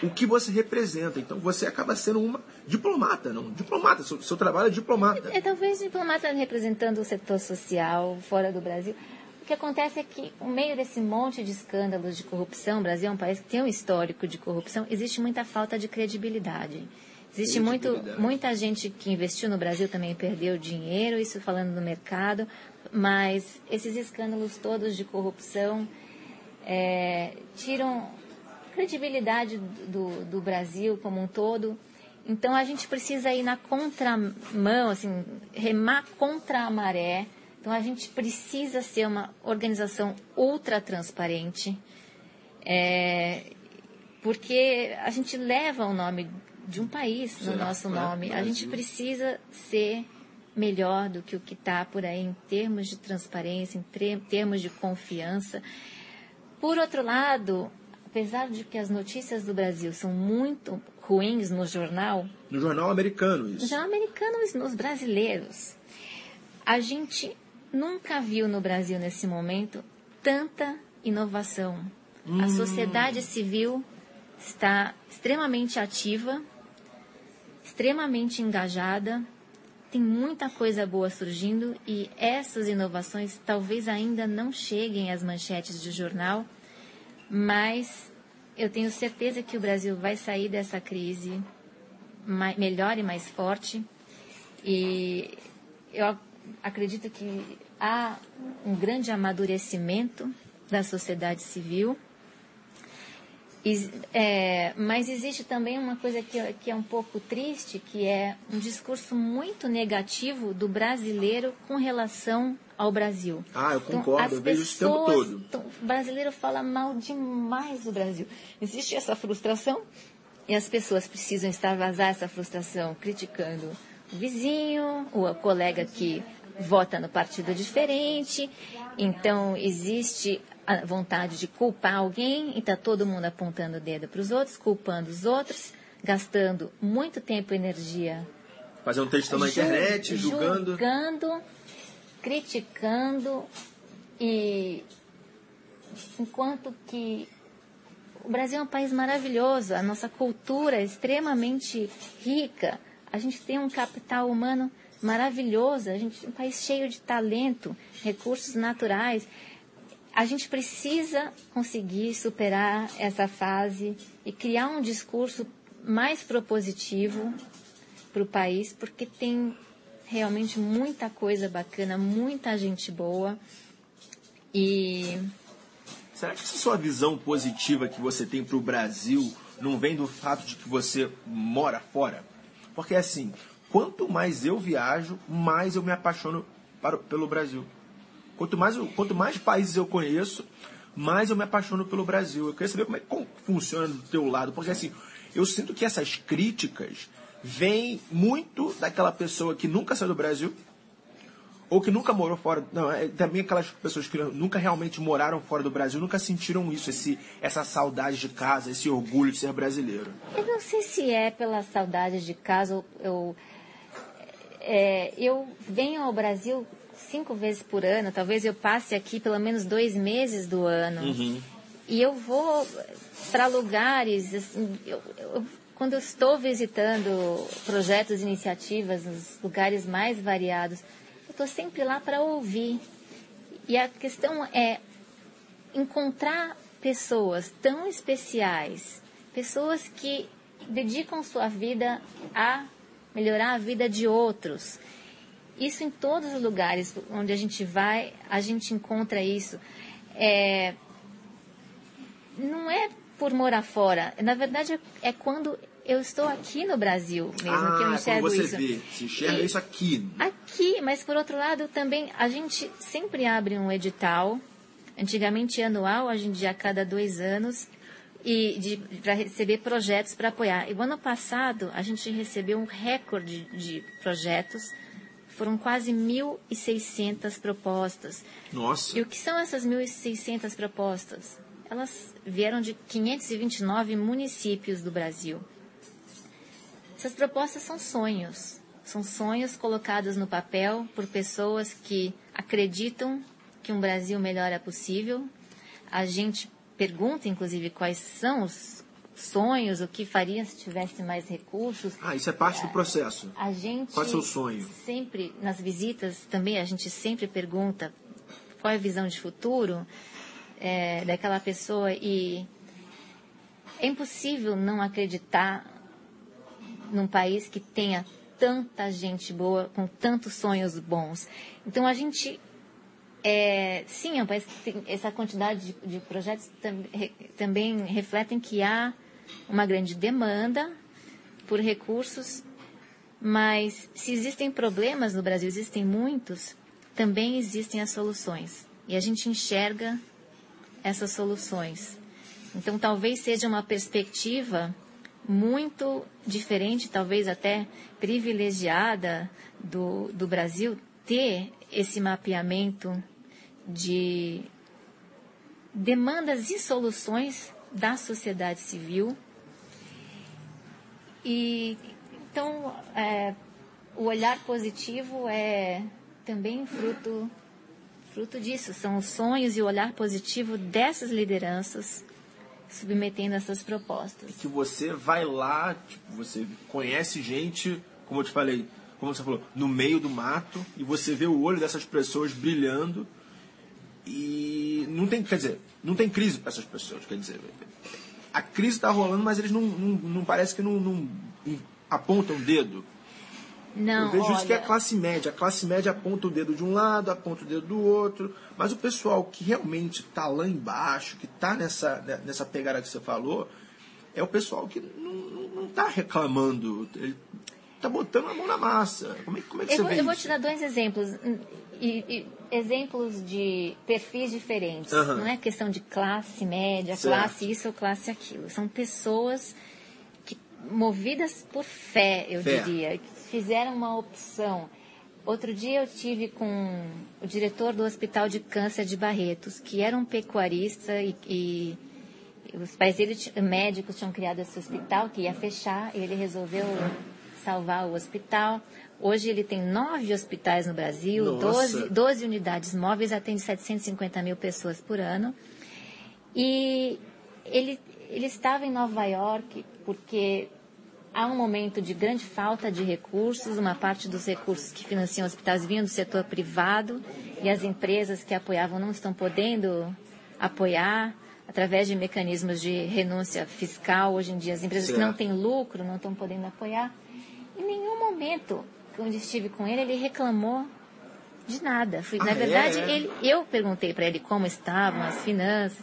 o que você representa. Então você acaba sendo uma diplomata, não? Diplomata, seu, seu trabalho é diplomata. É, talvez diplomata representando o setor social fora do Brasil. O que acontece é que, no meio desse monte de escândalos de corrupção, o Brasil é um país que tem um histórico de corrupção, existe muita falta de credibilidade. Existe muito, muita gente que investiu no Brasil também perdeu dinheiro, isso falando no mercado, mas esses escândalos todos de corrupção é, tiram credibilidade do, do Brasil como um todo. Então a gente precisa ir na contramão, assim, remar contra a maré. Então a gente precisa ser uma organização ultra transparente, é, porque a gente leva o nome de um país no nosso nome. A gente precisa ser melhor do que o que está por aí em termos de transparência, em termos de confiança. Por outro lado, apesar de que as notícias do Brasil são muito ruins no jornal. No jornal americano, isso. No jornal americano nos brasileiros. A gente nunca viu no Brasil nesse momento tanta inovação. Hum. A sociedade civil está extremamente ativa, extremamente engajada tem muita coisa boa surgindo e essas inovações talvez ainda não cheguem às manchetes de jornal, mas eu tenho certeza que o Brasil vai sair dessa crise mais, melhor e mais forte. E eu acredito que há um grande amadurecimento da sociedade civil é, mas existe também uma coisa que, que, é um pouco triste, que é um discurso muito negativo do brasileiro com relação ao Brasil. Ah, eu então, concordo, então, eu vejo isso o tempo todo. Então, o brasileiro fala mal demais do Brasil. Existe essa frustração e as pessoas precisam extravasar essa frustração criticando o vizinho, o colega que vota no partido diferente. Então, existe a vontade de culpar alguém e está todo mundo apontando o dedo para os outros, culpando os outros, gastando muito tempo e energia. Fazendo textão na internet, julgando. Julgando, criticando e enquanto que o Brasil é um país maravilhoso, a nossa cultura é extremamente rica, a gente tem um capital humano maravilhoso, a gente é um país cheio de talento, recursos naturais a gente precisa conseguir superar essa fase e criar um discurso mais propositivo para o país, porque tem realmente muita coisa bacana, muita gente boa. E. Será que essa sua visão positiva que você tem para o Brasil não vem do fato de que você mora fora? Porque assim, quanto mais eu viajo, mais eu me apaixono para, pelo Brasil. Quanto mais, quanto mais países eu conheço, mais eu me apaixono pelo Brasil. Eu queria saber como é que funciona do teu lado, porque assim, eu sinto que essas críticas vêm muito daquela pessoa que nunca saiu do Brasil, ou que nunca morou fora. Não, é, também aquelas pessoas que nunca realmente moraram fora do Brasil, nunca sentiram isso, esse, essa saudade de casa, esse orgulho de ser brasileiro. Eu não sei se é pela saudade de casa, eu, é, eu venho ao Brasil cinco vezes por ano, talvez eu passe aqui pelo menos dois meses do ano. Uhum. E eu vou para lugares, assim, eu, eu, quando eu estou visitando projetos, iniciativas nos lugares mais variados, eu estou sempre lá para ouvir. E a questão é encontrar pessoas tão especiais, pessoas que dedicam sua vida a melhorar a vida de outros. Isso em todos os lugares onde a gente vai, a gente encontra isso. É, não é por morar fora. Na verdade, é quando eu estou aqui no Brasil mesmo ah, que eu é enxergo você isso. Vê, se enxerga E- isso aqui. Aqui, mas por outro lado também a gente sempre abre um edital, antigamente anual, hoje em dia a cada dois anos, e para receber projetos para apoiar. E o ano passado a gente recebeu um recorde de projetos, foram quase 1.600 propostas. Nossa. E o que são essas 1.600 propostas? Elas vieram de 529 municípios do Brasil. Essas propostas são sonhos. São sonhos colocados no papel por pessoas que acreditam que um Brasil melhor é possível. A gente pergunta, inclusive, quais são os sonhos, o que faria se tivesse mais recursos. Ah, isso é parte do processo. A gente Qual é o seu sonho? sempre nas visitas também a gente sempre pergunta qual é a visão de futuro é, daquela pessoa e é impossível não acreditar num país que tenha tanta gente boa com tantos sonhos bons. Então a gente é, sim, é um país que tem essa quantidade de, de projetos tam, re, também refletem que há uma grande demanda por recursos, mas se existem problemas no Brasil, existem muitos, também existem as soluções. E a gente enxerga essas soluções. Então talvez seja uma perspectiva muito diferente, talvez até privilegiada do, do Brasil, ter esse mapeamento de demandas e soluções da sociedade civil. E então é, o olhar positivo é também fruto fruto disso, são os sonhos e o olhar positivo dessas lideranças submetendo essas propostas. Que você vai lá, tipo, você conhece gente, como eu te falei, como você falou, no meio do mato, e você vê o olho dessas pessoas brilhando e não tem, quer dizer, não tem crise para essas pessoas, quer dizer, a crise está rolando, mas eles não, não, não parece que não, não apontam o dedo. Não, eu vejo olha, isso que é a classe média. A classe média aponta o dedo de um lado, aponta o dedo do outro. Mas o pessoal que realmente está lá embaixo, que está nessa, nessa pegada que você falou, é o pessoal que não está reclamando. Ele está botando a mão na massa. Como é, como é que eu você vou, vê Eu vou isso? te dar dois exemplos. E, e, exemplos de perfis diferentes. Aham. Não é questão de classe média, Certo. classe isso ou classe aquilo. São pessoas que, movidas por fé, eu Fé. diria, que fizeram uma opção. Outro dia eu tive com o diretor do Hospital de Câncer de Barretos, que era um pecuarista e, e os pais dele, médicos, tinham criado esse hospital que ia fechar e ele resolveu salvar o hospital. Hoje ele tem nove hospitais no Brasil, Nossa. 12, 12 unidades móveis, atende 750 mil pessoas por ano. E ele, ele estava em Nova York porque há um momento de grande falta de recursos, uma parte dos recursos que financiam hospitais vinham do setor privado e as empresas que apoiavam não estão podendo apoiar através de mecanismos de renúncia fiscal. Hoje em dia, as empresas que não Certo. têm lucro não estão podendo apoiar. Nenhum momento, quando estive com ele, ele reclamou de nada. Fui, Ah, na é? verdade, É? ele, eu perguntei para ele como estavam as finanças.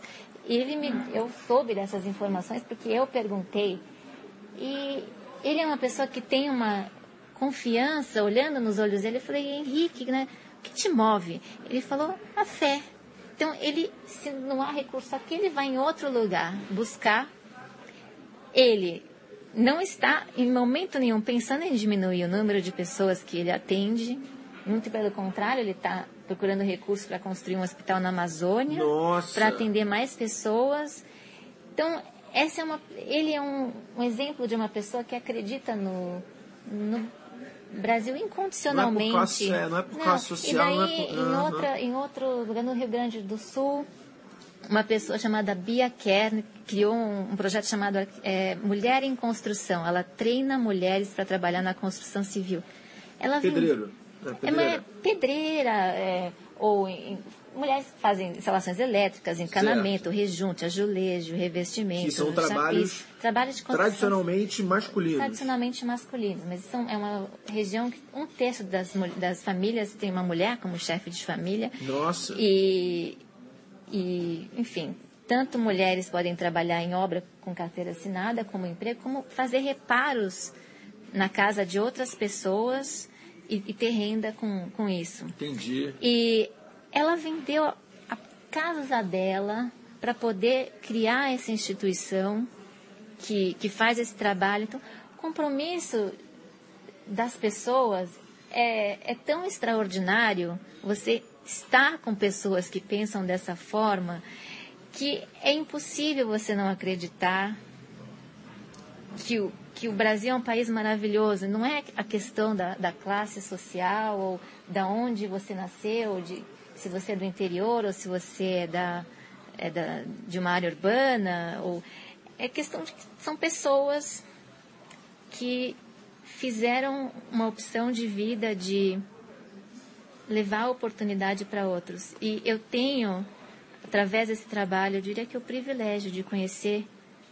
Ele me, eu soube dessas informações porque eu perguntei. E ele é uma pessoa que tem uma confiança, olhando nos olhos dele, eu falei, Henrique, né, o que te move? Ele falou, a fé. Então, ele, se não há recurso aqui, ele vai em outro lugar buscar. Ele não está, em momento nenhum, pensando em diminuir o número de pessoas que ele atende. Muito pelo contrário, ele está procurando recursos para construir um hospital na Amazônia, para atender mais pessoas. Então, essa é uma, ele é um, um exemplo de uma pessoa que acredita no, no Brasil incondicionalmente. Não é por classe- é, não é por classe social, E não daí, é por- em, outra, em outro lugar, no Rio Grande do Sul, uma pessoa chamada Bia Kern criou um, um projeto chamado é, Mulher em Construção. Ela treina mulheres para trabalhar na construção civil. Ela vem- Pedreiro. É, é, pedreira. é pedreira, é, ou em- mulheres fazem instalações elétricas, encanamento, certo. rejunte, azulejo, revestimento. Que são trabalhos trabalho de tradicionalmente masculinos. Tradicionalmente masculinos, mas são, é uma região que um terço das, das famílias tem uma mulher como chefe de família. Nossa. E, e, enfim, tanto mulheres podem trabalhar em obra com carteira assinada, como emprego, como fazer reparos na casa de outras pessoas e, e ter renda com, com isso. Entendi. E ela vendeu a casa dela para poder criar essa instituição que, que faz esse trabalho. Então, o compromisso das pessoas é, é tão extraordinário você estar com pessoas que pensam dessa forma que é impossível você não acreditar que o, que o Brasil é um país maravilhoso. Não é a questão da, da classe social ou da onde você nasceu, de, se você é do interior ou se você é, da, é da, de uma área urbana. Ou, é questão de que são pessoas que fizeram uma opção de vida de levar a oportunidade para outros. E eu tenho, através desse trabalho, eu diria que o privilégio de conhecer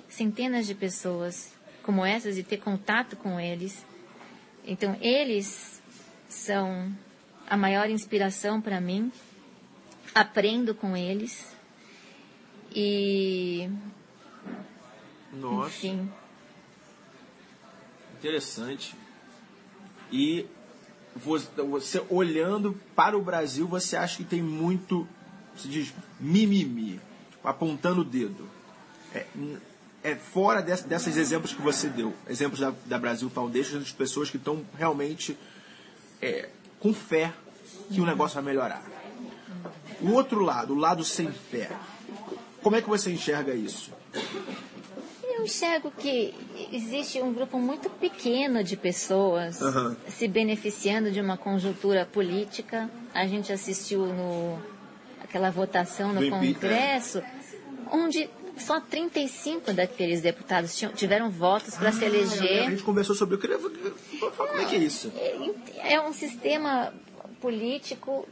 centenas de pessoas como essas e ter contato com eles. Então, eles são a maior inspiração para mim. Aprendo com eles. E. Nossa. Enfim. Interessante. E você olhando para o Brasil, você acha que tem muito, se diz, mimimi, apontando o dedo. É, é fora dessas, desses exemplos que você deu, exemplos da, da Brasil Foundation, de pessoas que estão realmente é, com fé que o negócio vai melhorar. O outro lado, o lado sem fé, como é que você enxerga isso? Eu enxergo que existe um grupo muito pequeno de pessoas uhum. se beneficiando de uma conjuntura política. A gente assistiu no aquela votação no Congresso, onde só 35 daqueles deputados tinham, tiveram votos para ah, se eleger. A gente conversou sobre. Eu queria falar como é que é isso. É, é um sistema político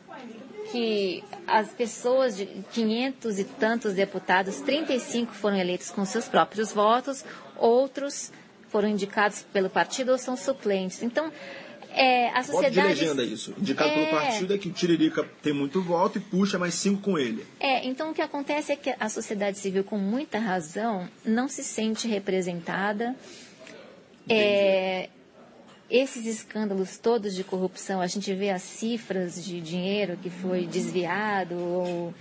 que as pessoas de 500 e tantos deputados, 35 foram eleitos com seus próprios votos, outros foram indicados pelo partido ou são suplentes. Então, é, a sociedade... Voto de legenda isso. Indicado é... pelo partido é que o Tiririca tem muito voto e puxa mais cinco com ele. É, então o que acontece é que a sociedade civil, com muita razão, não se sente representada. É, esses escândalos todos de corrupção, a gente vê as cifras de dinheiro que foi desviado, ou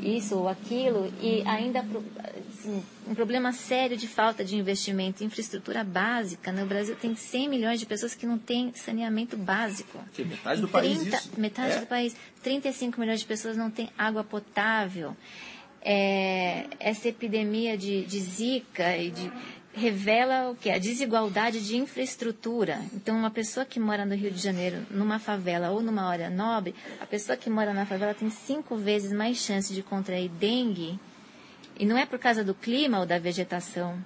isso ou aquilo, e ainda assim, um problema sério de falta de investimento em infraestrutura básica. No Brasil tem 100 milhões de pessoas que não têm saneamento básico. Que metade do 30, país isso. Metade é. do país. 35 milhões de pessoas não têm água potável. É, essa epidemia de, de zika e de revela o que a desigualdade de infraestrutura. Então, uma pessoa que mora no Rio de Janeiro, numa favela ou numa área nobre, a pessoa que mora na favela tem cinco vezes mais chance de contrair dengue e não é por causa do clima ou da vegetação,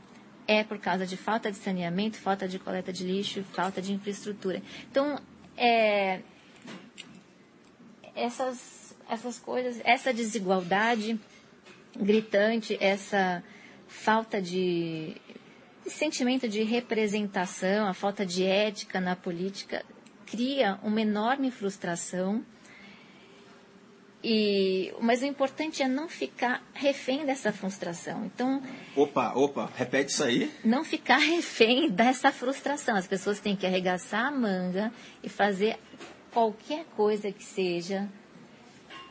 é por causa de falta de saneamento, falta de coleta de lixo, falta de infraestrutura. Então, é, essas, essas coisas, essa desigualdade gritante, essa falta de sentimento de representação, a falta de ética na política cria uma enorme frustração e, mas o importante é não ficar refém dessa frustração. Então. Opa, opa, repete isso aí. Não ficar refém dessa frustração. As pessoas têm que arregaçar a manga e fazer qualquer coisa que seja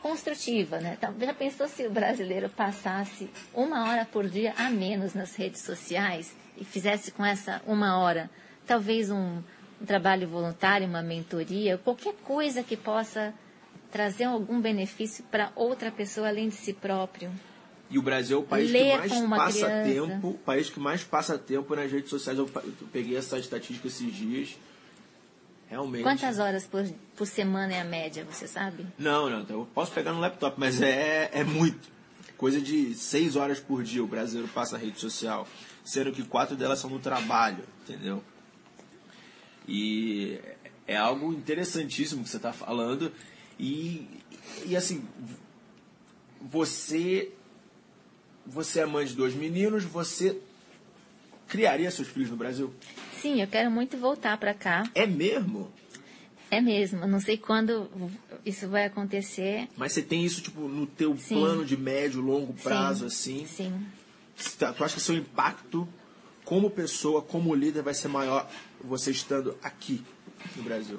construtiva, né? Então, já pensou se o brasileiro passasse uma hora por dia a menos nas redes sociais e fizesse com essa uma hora, talvez um, um trabalho voluntário, uma mentoria, qualquer coisa que possa trazer algum benefício para outra pessoa além de si próprio. E o Brasil é o país Ler que mais passa criança. tempo, o país que mais passa tempo nas redes sociais. Eu peguei essa estatística esses dias. Realmente. Quantas horas por, por semana é a média, você sabe? Não, não. Eu posso pegar no laptop, mas é, é muito. Coisa de seis horas por dia o brasileiro passa na rede social. Sendo que quatro delas são no trabalho, entendeu? E é algo interessantíssimo que você está falando. E, e assim, você você é mãe de dois meninos, você criaria seus filhos no Brasil? Sim, eu quero muito voltar para cá. É mesmo? É mesmo. Não sei quando isso vai acontecer. Mas você tem isso tipo no teu Sim. plano de médio, longo prazo, Sim. assim? Sim. Tu acha que seu impacto como pessoa, como líder, vai ser maior você estando aqui no Brasil?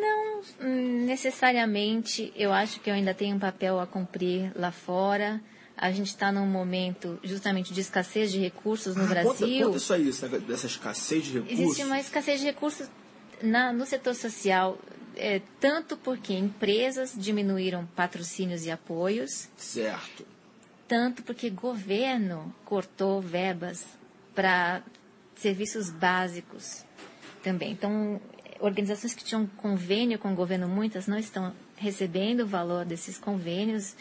Não necessariamente. Eu acho que eu ainda tenho um papel a cumprir lá fora. A gente está num momento justamente de escassez de recursos no ah, Brasil. Conta, conta isso aí, dessa escassez de recursos. Existe uma escassez de recursos na, no setor social, é, tanto porque empresas diminuíram patrocínios e apoios. Certo. Tanto porque governo cortou verbas para serviços básicos também. Então, organizações que tinham convênio com o governo, muitas não estão recebendo o valor desses convênios.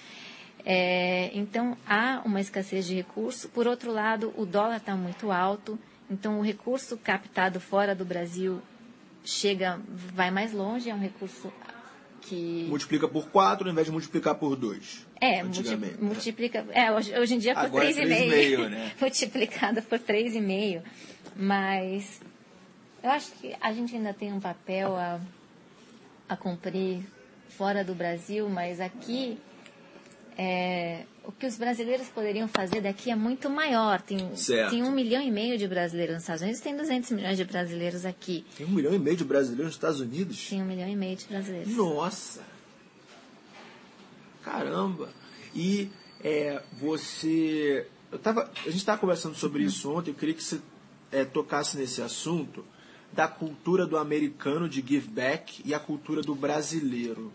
É, então, há uma escassez de recurso. Por outro lado, o dólar está muito alto. Então, o recurso captado fora do Brasil chega, vai mais longe. É um recurso que... Multiplica por 4 ao invés de multiplicar por 2. É, multiplica... É, hoje, hoje em dia por 3,5. É né? Multiplicada por 3,5. Mas eu acho que a gente ainda tem um papel a, a cumprir fora do Brasil, mas aqui é, o que os brasileiros poderiam fazer daqui é muito maior. Tem, tem um milhão e meio de brasileiros nos Estados Unidos, tem 200 milhões de brasileiros aqui. Tem um milhão e meio de brasileiros nos Estados Unidos? Tem um milhão e meio de brasileiros. Nossa! Caramba! E é, você. Eu tava, a gente estava conversando sobre isso ontem, eu queria que você é, tocasse nesse assunto da cultura do americano de give back e a cultura do brasileiro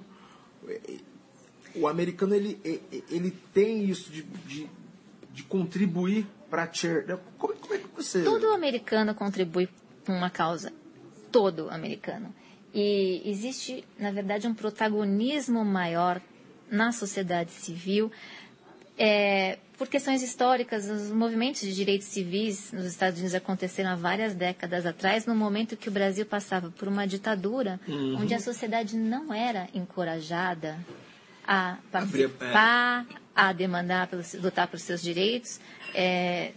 o americano ele, ele tem isso de, de, de contribuir para a church. Como, como é que você. Todo americano contribui para uma causa. Todo americano. E existe, na verdade, um protagonismo maior na sociedade civil. É, por questões históricas, os movimentos de direitos civis nos Estados Unidos aconteceram há várias décadas atrás, no momento que o Brasil passava por uma ditadura, uhum. onde a sociedade não era encorajada a participar, a demandar, pelos, lutar pelos seus direitos. É,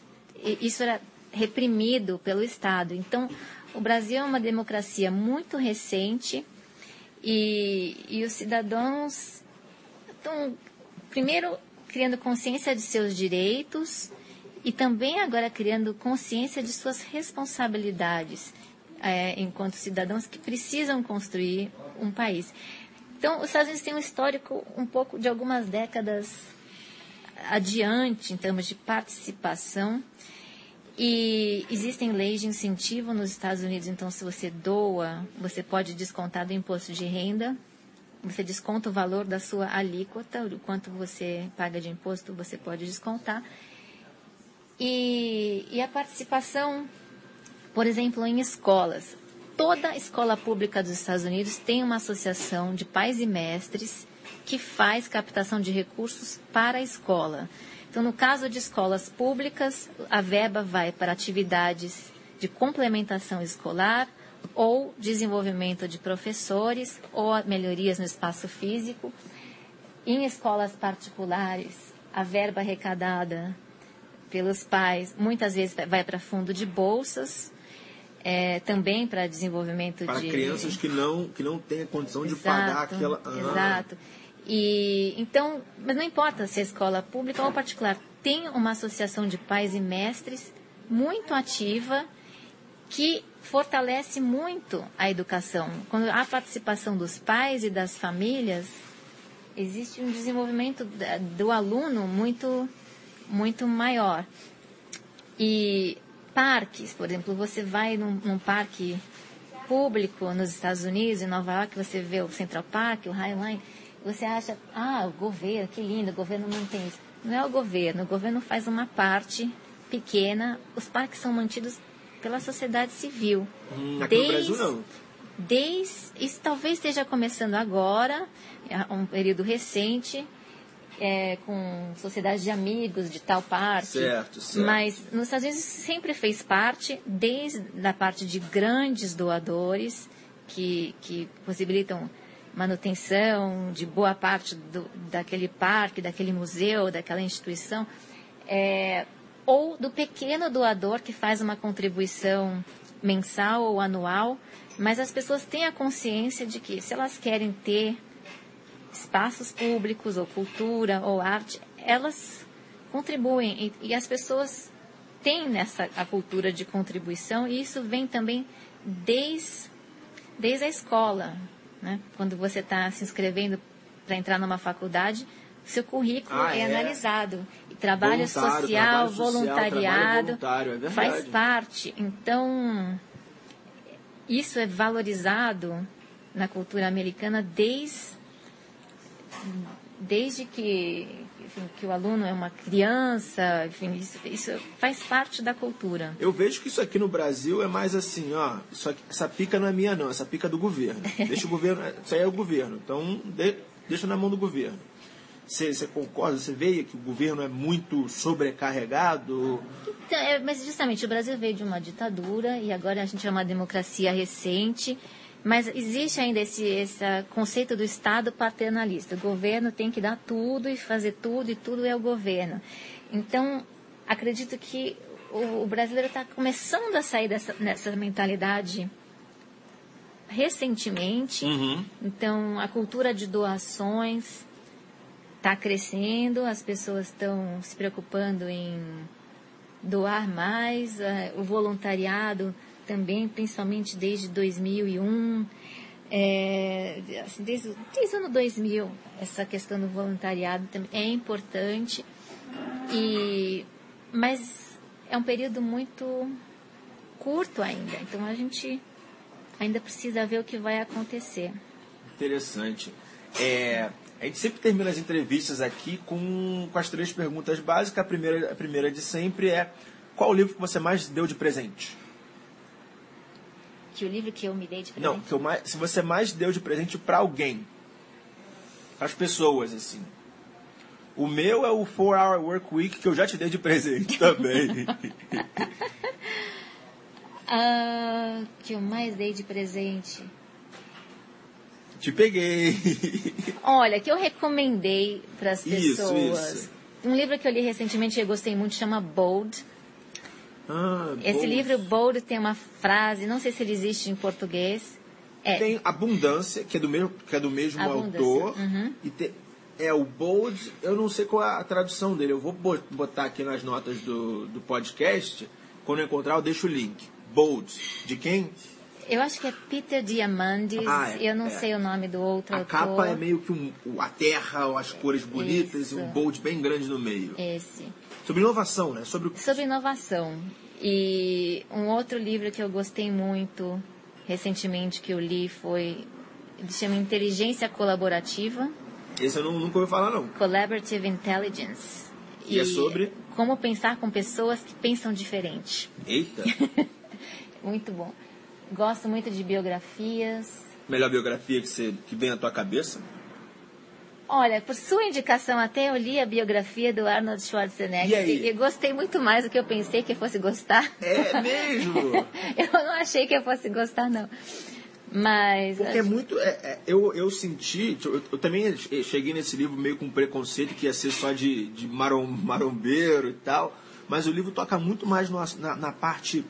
isso era reprimido pelo Estado. Então, o Brasil é uma democracia muito recente e, e os cidadãos estão, primeiro, criando consciência de seus direitos e também agora criando consciência de suas responsabilidades é, enquanto cidadãos que precisam construir um país. Então, os Estados Unidos têm um histórico um pouco de algumas décadas adiante em termos de participação. E existem leis de incentivo nos Estados Unidos, então se você doa, você pode descontar do imposto de renda, você desconta o valor da sua alíquota, o quanto você paga de imposto, você pode descontar. E, e a participação, por exemplo, em escolas toda escola pública dos Estados Unidos tem uma associação de pais e mestres que faz captação de recursos para a escola. Então, no caso de escolas públicas, a verba vai para atividades de complementação escolar ou desenvolvimento de professores ou melhorias no espaço físico. Em escolas particulares, a verba arrecadada pelos pais muitas vezes vai para fundo de bolsas é, também para desenvolvimento para de... Para crianças que não, que não têm a condição exato, de pagar aquela... Ah. Exato. E, então, mas não importa se é escola pública ou particular, tem uma associação de pais e mestres muito ativa que fortalece muito a educação. Quando há participação dos pais e das famílias, existe um desenvolvimento do aluno muito, muito maior. E parques, por exemplo, você vai num, num, parque público nos Estados Unidos, em Nova York, você vê o Central Park, o Highline, você acha, ah, o governo, que lindo, o governo não tem isso. Não é o governo, o governo faz uma parte pequena, os parques são mantidos pela sociedade civil. Hum, desde, Brasil. Desde, isso talvez esteja começando agora, é um período recente, é, com sociedades de amigos de tal parte. Certo, certo. Mas nos Estados Unidos sempre fez parte, desde a parte de grandes doadores que, que possibilitam manutenção de boa parte do, daquele parque, daquele museu, daquela instituição, é, ou do pequeno doador que faz uma contribuição mensal ou anual, mas as pessoas têm a consciência de que se elas querem ter espaços públicos ou cultura ou arte, elas contribuem e, e as pessoas têm nessa a cultura de contribuição e isso vem também desde, desde a escola. Né? Quando você está se inscrevendo para entrar numa faculdade, seu currículo ah, é, é, analisado. E trabalho social, trabalho voluntariado, social, é faz parte. Então, isso é valorizado na cultura americana desde, desde que, enfim, que o aluno é uma criança, enfim, isso, isso, faz parte da cultura. Eu vejo que isso aqui no Brasil é mais assim, ó, isso aqui, essa pica não é minha não, essa pica é do governo. Deixa o governo, isso aí é o governo, então de, deixa na mão do governo. Você, você, concorda? Você vê que o governo é muito sobrecarregado? Então, é, mas justamente o Brasil veio de uma ditadura e agora a gente é uma democracia recente. Mas existe ainda esse, esse conceito do Estado paternalista. O governo tem que dar tudo e fazer tudo e tudo é o governo. Então, acredito que o, o brasileiro está começando a sair dessa, dessa mentalidade recentemente. Uhum. Então, a cultura de doações está crescendo, as pessoas estão se preocupando em doar mais, uh, o voluntariado também, principalmente desde 2001, é, assim, desde, desde o ano 2000, essa questão do voluntariado é importante, e, mas é um período muito curto ainda, então a gente ainda precisa ver o que vai acontecer. Interessante. É, a gente sempre termina as entrevistas aqui com, com as três perguntas básicas. A primeira, a primeira de sempre é: qual o livro que você mais deu de presente? Que o livro que eu me dei de presente? Não, que eu mais, se você mais deu de presente para alguém. Para as pessoas, assim. O meu é o 4 Hour Work Week, que eu já te dei de presente também. uh, que eu mais dei de presente. Te peguei. Olha, que eu recomendei para as pessoas. Isso, isso. Um livro que eu li recentemente e gostei muito chama Bold. Ah, Esse Bold. livro Bold tem uma frase, não sei se ele existe em português. É. Tem Abundância, que é do mesmo, que é do mesmo autor. Uhum. E tem, é o Bold, eu não sei qual é a tradução dele. Eu vou botar aqui nas notas do, do podcast. Quando eu encontrar, eu deixo o link. Bold. De quem? Eu acho que é Peter Diamandis. Ah, é, eu não é. sei o nome do outro a autor. capa é meio que um, a terra, as cores bonitas Isso. e um bold bem grande no meio. Esse. Sobre inovação, né? Sobre, Sobre inovação. E um outro livro que eu gostei muito recentemente que eu li foi ele chama Inteligência Colaborativa. Esse eu não, nunca ouvi falar não. Collaborative Intelligence. E, e é sobre como pensar com pessoas que pensam diferente. Eita. muito bom. Gosto muito de biografias. Melhor biografia que, você, que vem à tua cabeça? Olha, por sua indicação até eu li a biografia do Arnold Schwarzenegger e, e gostei muito mais do que eu pensei que eu fosse gostar. É mesmo? eu não achei que eu fosse gostar, não. Mas. Porque é muito. É, é, eu, eu senti. Eu, eu, também cheguei nesse livro meio com preconceito que ia ser só de, de marom, marombeiro e tal. Mas o livro toca muito mais no, na, na parte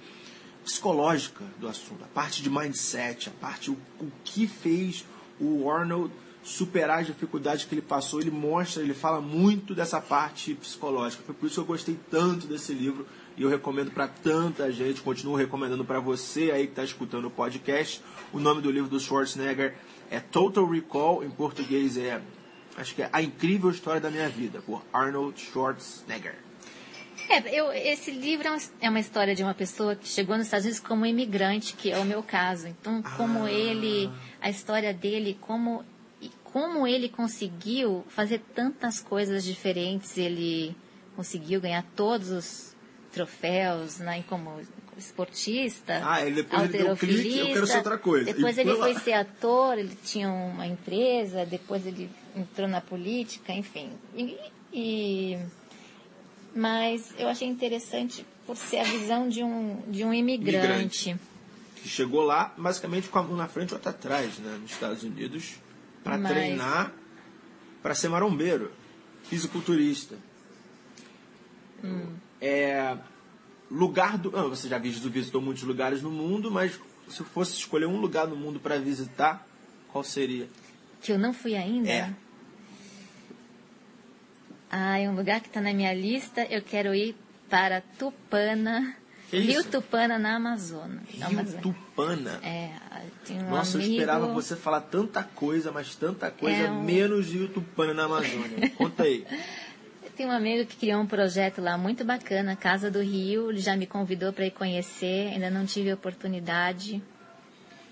psicológica do assunto, a parte de mindset, a parte o, o que fez o Arnold superar as dificuldades que ele passou, ele mostra, ele fala muito dessa parte psicológica. Foi por isso que eu gostei tanto desse livro e eu recomendo para tanta gente, continuo recomendando para você aí que está escutando o podcast. O nome do livro do Schwarzenegger é Total Recall, em português é, acho que é A Incrível História da Minha Vida, por Arnold Schwarzenegger. É, eu, esse livro é uma história de uma pessoa que chegou nos Estados Unidos como imigrante, que é o meu caso. Então, como ah. ele, a história dele, como, como ele conseguiu fazer tantas coisas diferentes, ele conseguiu ganhar todos os troféus né, como esportista, ah, ele depois ele deu clique, eu quero ser outra coisa. Depois ele foi ser ator, ele tinha uma empresa, depois ele entrou na política, enfim. e, e mas eu achei interessante por ser a visão de um, de um imigrante. imigrante. Que chegou lá, basicamente, com a mão na frente ou outra atrás, né? Nos Estados Unidos. Para Mas- treinar para ser marombeiro, fisiculturista. Hum. É lugar do, ah, você já visitou, muitos lugares no mundo, mas se fosse escolher um lugar no mundo para visitar, qual seria? Que eu não fui ainda? É. Ah, é um lugar que está na minha lista. Eu quero ir para Tupana, Rio? Tupana, na Amazônia. Rio Amazônia. Tupana. É, tem um Nossa, amigo... eu esperava você falar tanta coisa, mas tanta coisa, É um- menos Rio Tupana na Amazônia. Conta aí. Tem um amigo que criou um projeto lá muito bacana, Casa do Rio. Ele já me convidou para ir conhecer, ainda não tive oportunidade.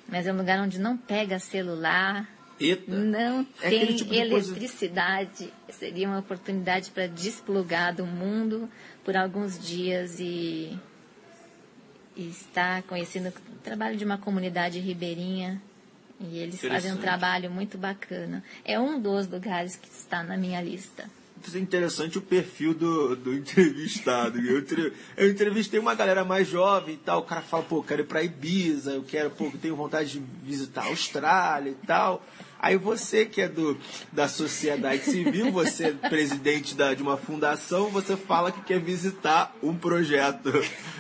Mas é um lugar onde não pega celular, Eita. não É tem tipo de coisa- eletricidade. Seria uma oportunidade para desplugar do mundo por alguns dias e, e estar conhecendo o trabalho de uma comunidade ribeirinha. E eles fazem um trabalho muito bacana. É um dos lugares que está na minha lista. Isso é interessante o perfil do, do entrevistado. Eu, eu entrevistei uma galera mais jovem e tal. O cara fala, pô, eu quero ir pra Ibiza, eu quero, pô, eu tenho vontade de visitar a Austrália e tal. Aí você que é do, da sociedade civil, você é presidente da, de uma fundação, você fala que quer visitar um projeto.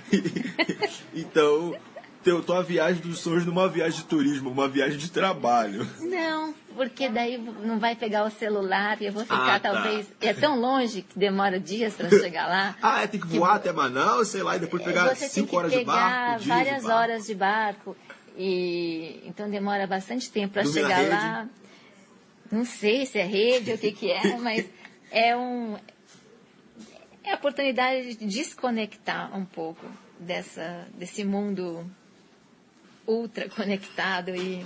então, teu, tua viagem dos sonhos numa viagem de turismo, uma viagem de trabalho. Não, porque daí não vai pegar o celular e eu vou ficar Ah, tá. talvez. É tão longe que demora dias para chegar lá. Ah, é, tem que voar até Manaus, sei lá, e depois pegar você tem cinco que horas de pegar barco, de várias barco. horas de barco e então demora bastante tempo para chegar lá. Não sei se é rede ou o que que é, mas é um é a oportunidade de desconectar um pouco dessa desse mundo ultra conectado e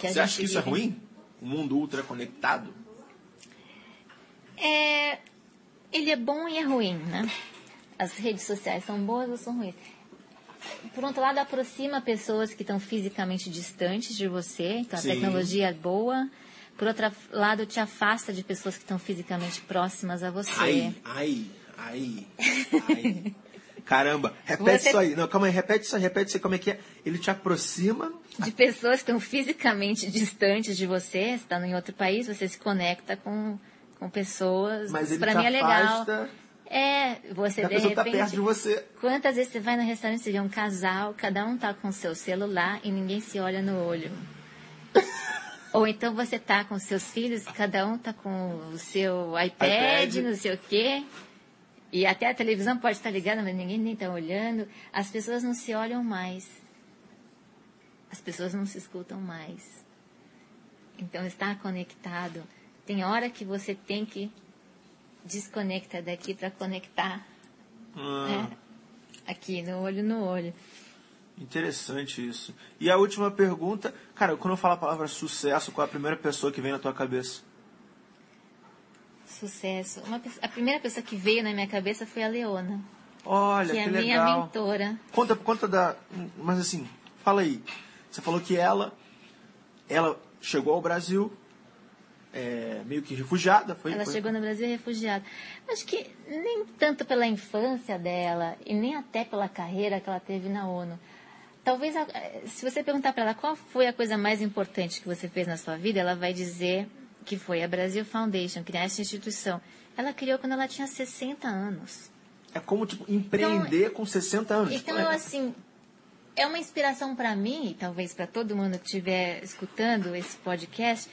que Você acha que isso é vive. ruim? O mundo ultra conectado? É, ele é bom e é ruim, né? As redes sociais são boas ou são ruins? Por outro lado, aproxima pessoas que estão fisicamente distantes de você, então a Sim. tecnologia é boa. Por outro lado, te afasta de pessoas que estão fisicamente próximas a você. Ai, ai, ai, ai. Caramba, repete Você- isso aí. Não, calma aí, repete isso aí, repete isso aí. Como é que é? Ele te aproxima. De pessoas que estão fisicamente distantes de você, você está em outro país, você se conecta com, com pessoas. Mas ele Para te mim é legal. É, você e a de pessoa tá perto de você. Quantas vezes você vai no restaurante, você vê um casal, cada um tá com o seu celular e ninguém se olha no olho. Ou então você tá com seus filhos, cada um tá com o seu iPad, iPad. não sei o quê. E até a televisão pode estar ligada, mas ninguém nem tá olhando. As pessoas não se olham mais. As pessoas não se escutam mais. Então, estar conectado. Tem hora que você tem que desconectar daqui para conectar Ah, é, aqui, no olho no olho. Interessante isso. E a última pergunta, cara, quando eu falo a palavra sucesso, qual é a primeira pessoa que vem na tua cabeça? Sucesso. Uma a primeira pessoa que veio na minha cabeça foi a Leona, Olha, que que, é a minha legal. mentora. Conta, conta da. Mas assim, fala aí. Você falou que ela, ela chegou ao Brasil é, meio que refugiada, foi? Ela foi? chegou no Brasil refugiada. Acho que nem tanto pela infância dela e nem até pela carreira que ela teve na ONU. Talvez, a- se você perguntar para ela qual foi a coisa mais importante que você fez na sua vida, ela vai dizer que foi a Brasil Foundation, criar essa instituição. Ela criou quando ela tinha 60 anos. É como tipo, empreender com 60 anos. Então, É. assim, é uma inspiração para mim, e talvez para todo mundo que estiver escutando esse podcast.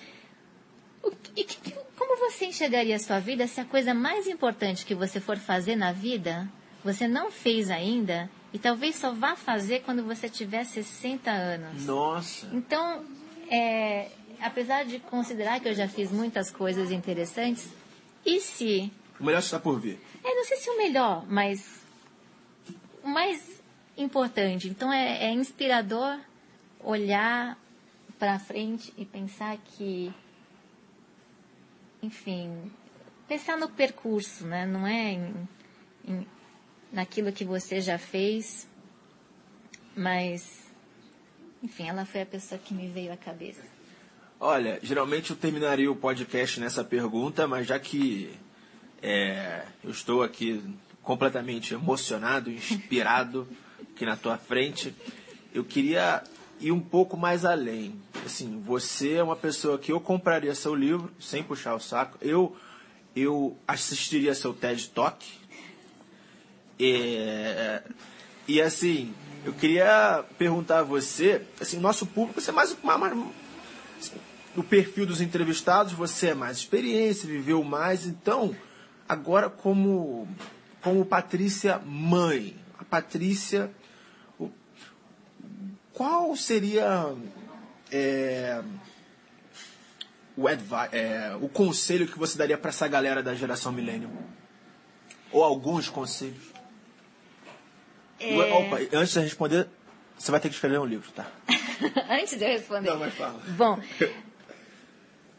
E que- como você enxergaria a sua vida se a coisa mais importante que você for fazer na vida, você não fez ainda, e talvez só vá fazer quando você tiver 60 anos? Nossa. Então, é, apesar de considerar que eu já fiz muitas coisas interessantes, e se O melhor está por vir. é, não sei se o melhor, mas o mais importante. Então é, é inspirador olhar para frente e pensar que, enfim, pensar no percurso, né? Não é em- em- naquilo que você já fez, mas, enfim, ela foi a pessoa que me veio à cabeça. Olha, geralmente eu terminaria o podcast nessa pergunta, mas já que é, eu estou aqui completamente emocionado, inspirado aqui na tua frente, eu queria ir um pouco mais além. Assim, você é uma pessoa que eu compraria seu livro, sem puxar o saco. Eu, eu assistiria seu TED Talk. É, e assim, eu queria perguntar a você, assim, nosso público, você é mais, mais assim, o perfil dos entrevistados, você é mais experiência, viveu mais, então, agora como como Patrícia mãe, a Patrícia qual seria é, o, é, o conselho que você daria para essa galera da geração milênio? Ou alguns conselhos? É... Opa, antes de responder, você vai ter que escrever um livro, tá? antes de eu responder. Não, mas fala. Bom,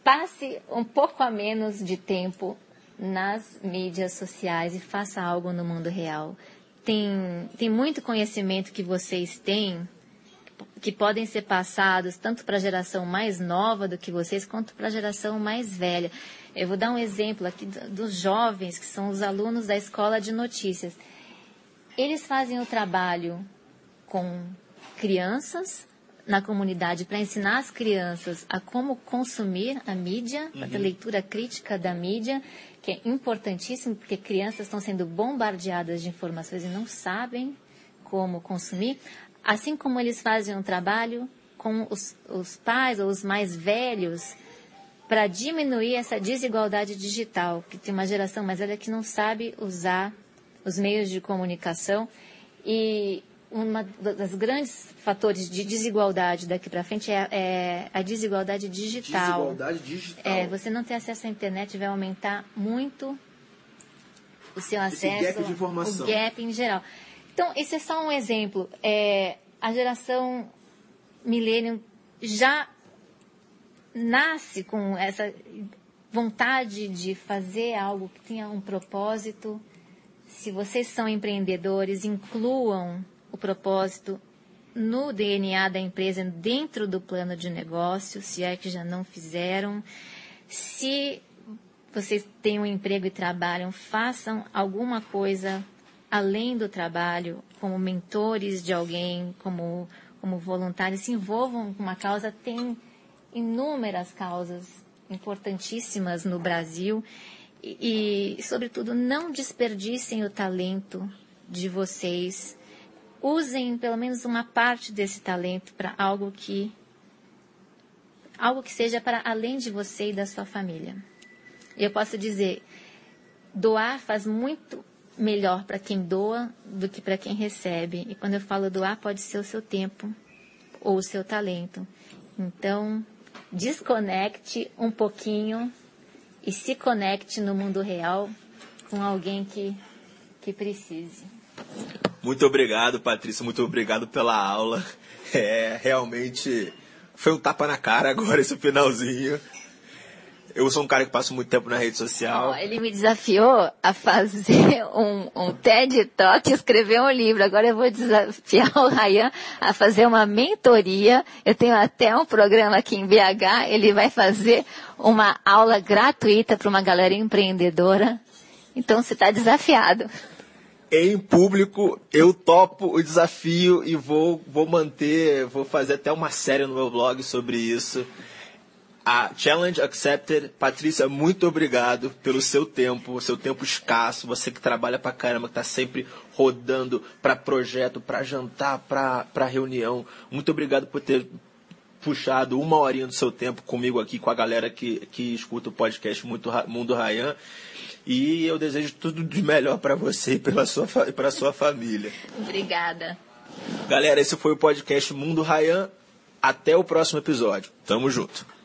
passe um pouco a menos de tempo nas mídias sociais e faça algo no mundo real. Tem, tem muito conhecimento que vocês têm que podem ser passados tanto para a geração mais nova do que vocês, quanto para a geração mais velha. Eu vou dar um exemplo aqui dos jovens, que são os alunos da escola de notícias. Eles fazem o trabalho com crianças na comunidade para ensinar as crianças a como consumir a mídia, uhum. a leitura crítica da mídia, que é importantíssimo, porque crianças estão sendo bombardeadas de informações e não sabem como consumir. Assim como eles fazem um trabalho com os, os pais ou os mais velhos para diminuir essa desigualdade digital, que tem uma geração mais velha que não sabe usar os meios de comunicação e um dos grandes fatores de desigualdade daqui para frente é, é, a desigualdade digital. Desigualdade digital. É, você não ter acesso à internet vai aumentar muito o seu acesso, Esse gap de informação. o gap em geral. Então, esse é só um exemplo. É, a geração milênio já nasce com essa vontade de fazer algo que tenha um propósito. Se vocês são empreendedores, incluam o propósito no DNA da empresa, dentro do plano de negócio, se é que já não fizeram. Se vocês têm um emprego e trabalham, façam alguma coisa além do trabalho, como mentores de alguém, como, como voluntários, se envolvam com uma causa. Tem inúmeras causas importantíssimas no Brasil. E, e, sobretudo, não desperdicem o talento de vocês. Usem pelo menos uma parte desse talento para algo que algo que seja para além de você e da sua família. Eu posso dizer, doar faz muito melhor para quem doa do que para quem recebe. E quando eu falo doar, pode ser o seu tempo ou o seu talento. Então, desconecte um pouquinho e se conecte no mundo real com alguém que, que precise. Muito obrigado, Patrícia. Muito obrigado pela aula. É, realmente foi um tapa na cara agora esse finalzinho. Eu sou um cara que passa muito tempo na rede social. Ele me desafiou a fazer um, um TED Talk, escrever um livro. Agora eu vou desafiar o Ryan a fazer uma mentoria. Eu tenho até um programa aqui em BH. Ele vai fazer uma aula gratuita para uma galera empreendedora. Então você está desafiado. Em público, eu topo o desafio e vou, vou manter, vou fazer até uma série no meu blog sobre isso. A challenge accepted. Patrícia, muito obrigado pelo seu tempo, seu tempo escasso. Você que trabalha pra caramba, que tá sempre rodando para projeto, para jantar, para reunião. Muito obrigado por ter puxado uma horinha do seu tempo comigo aqui, com a galera que, que escuta o podcast Mundo Rayan. E eu desejo tudo de melhor para você e pela sua, para sua família. Obrigada. Galera, esse foi o podcast Mundo Rayan. Até o próximo episódio. Tamo junto.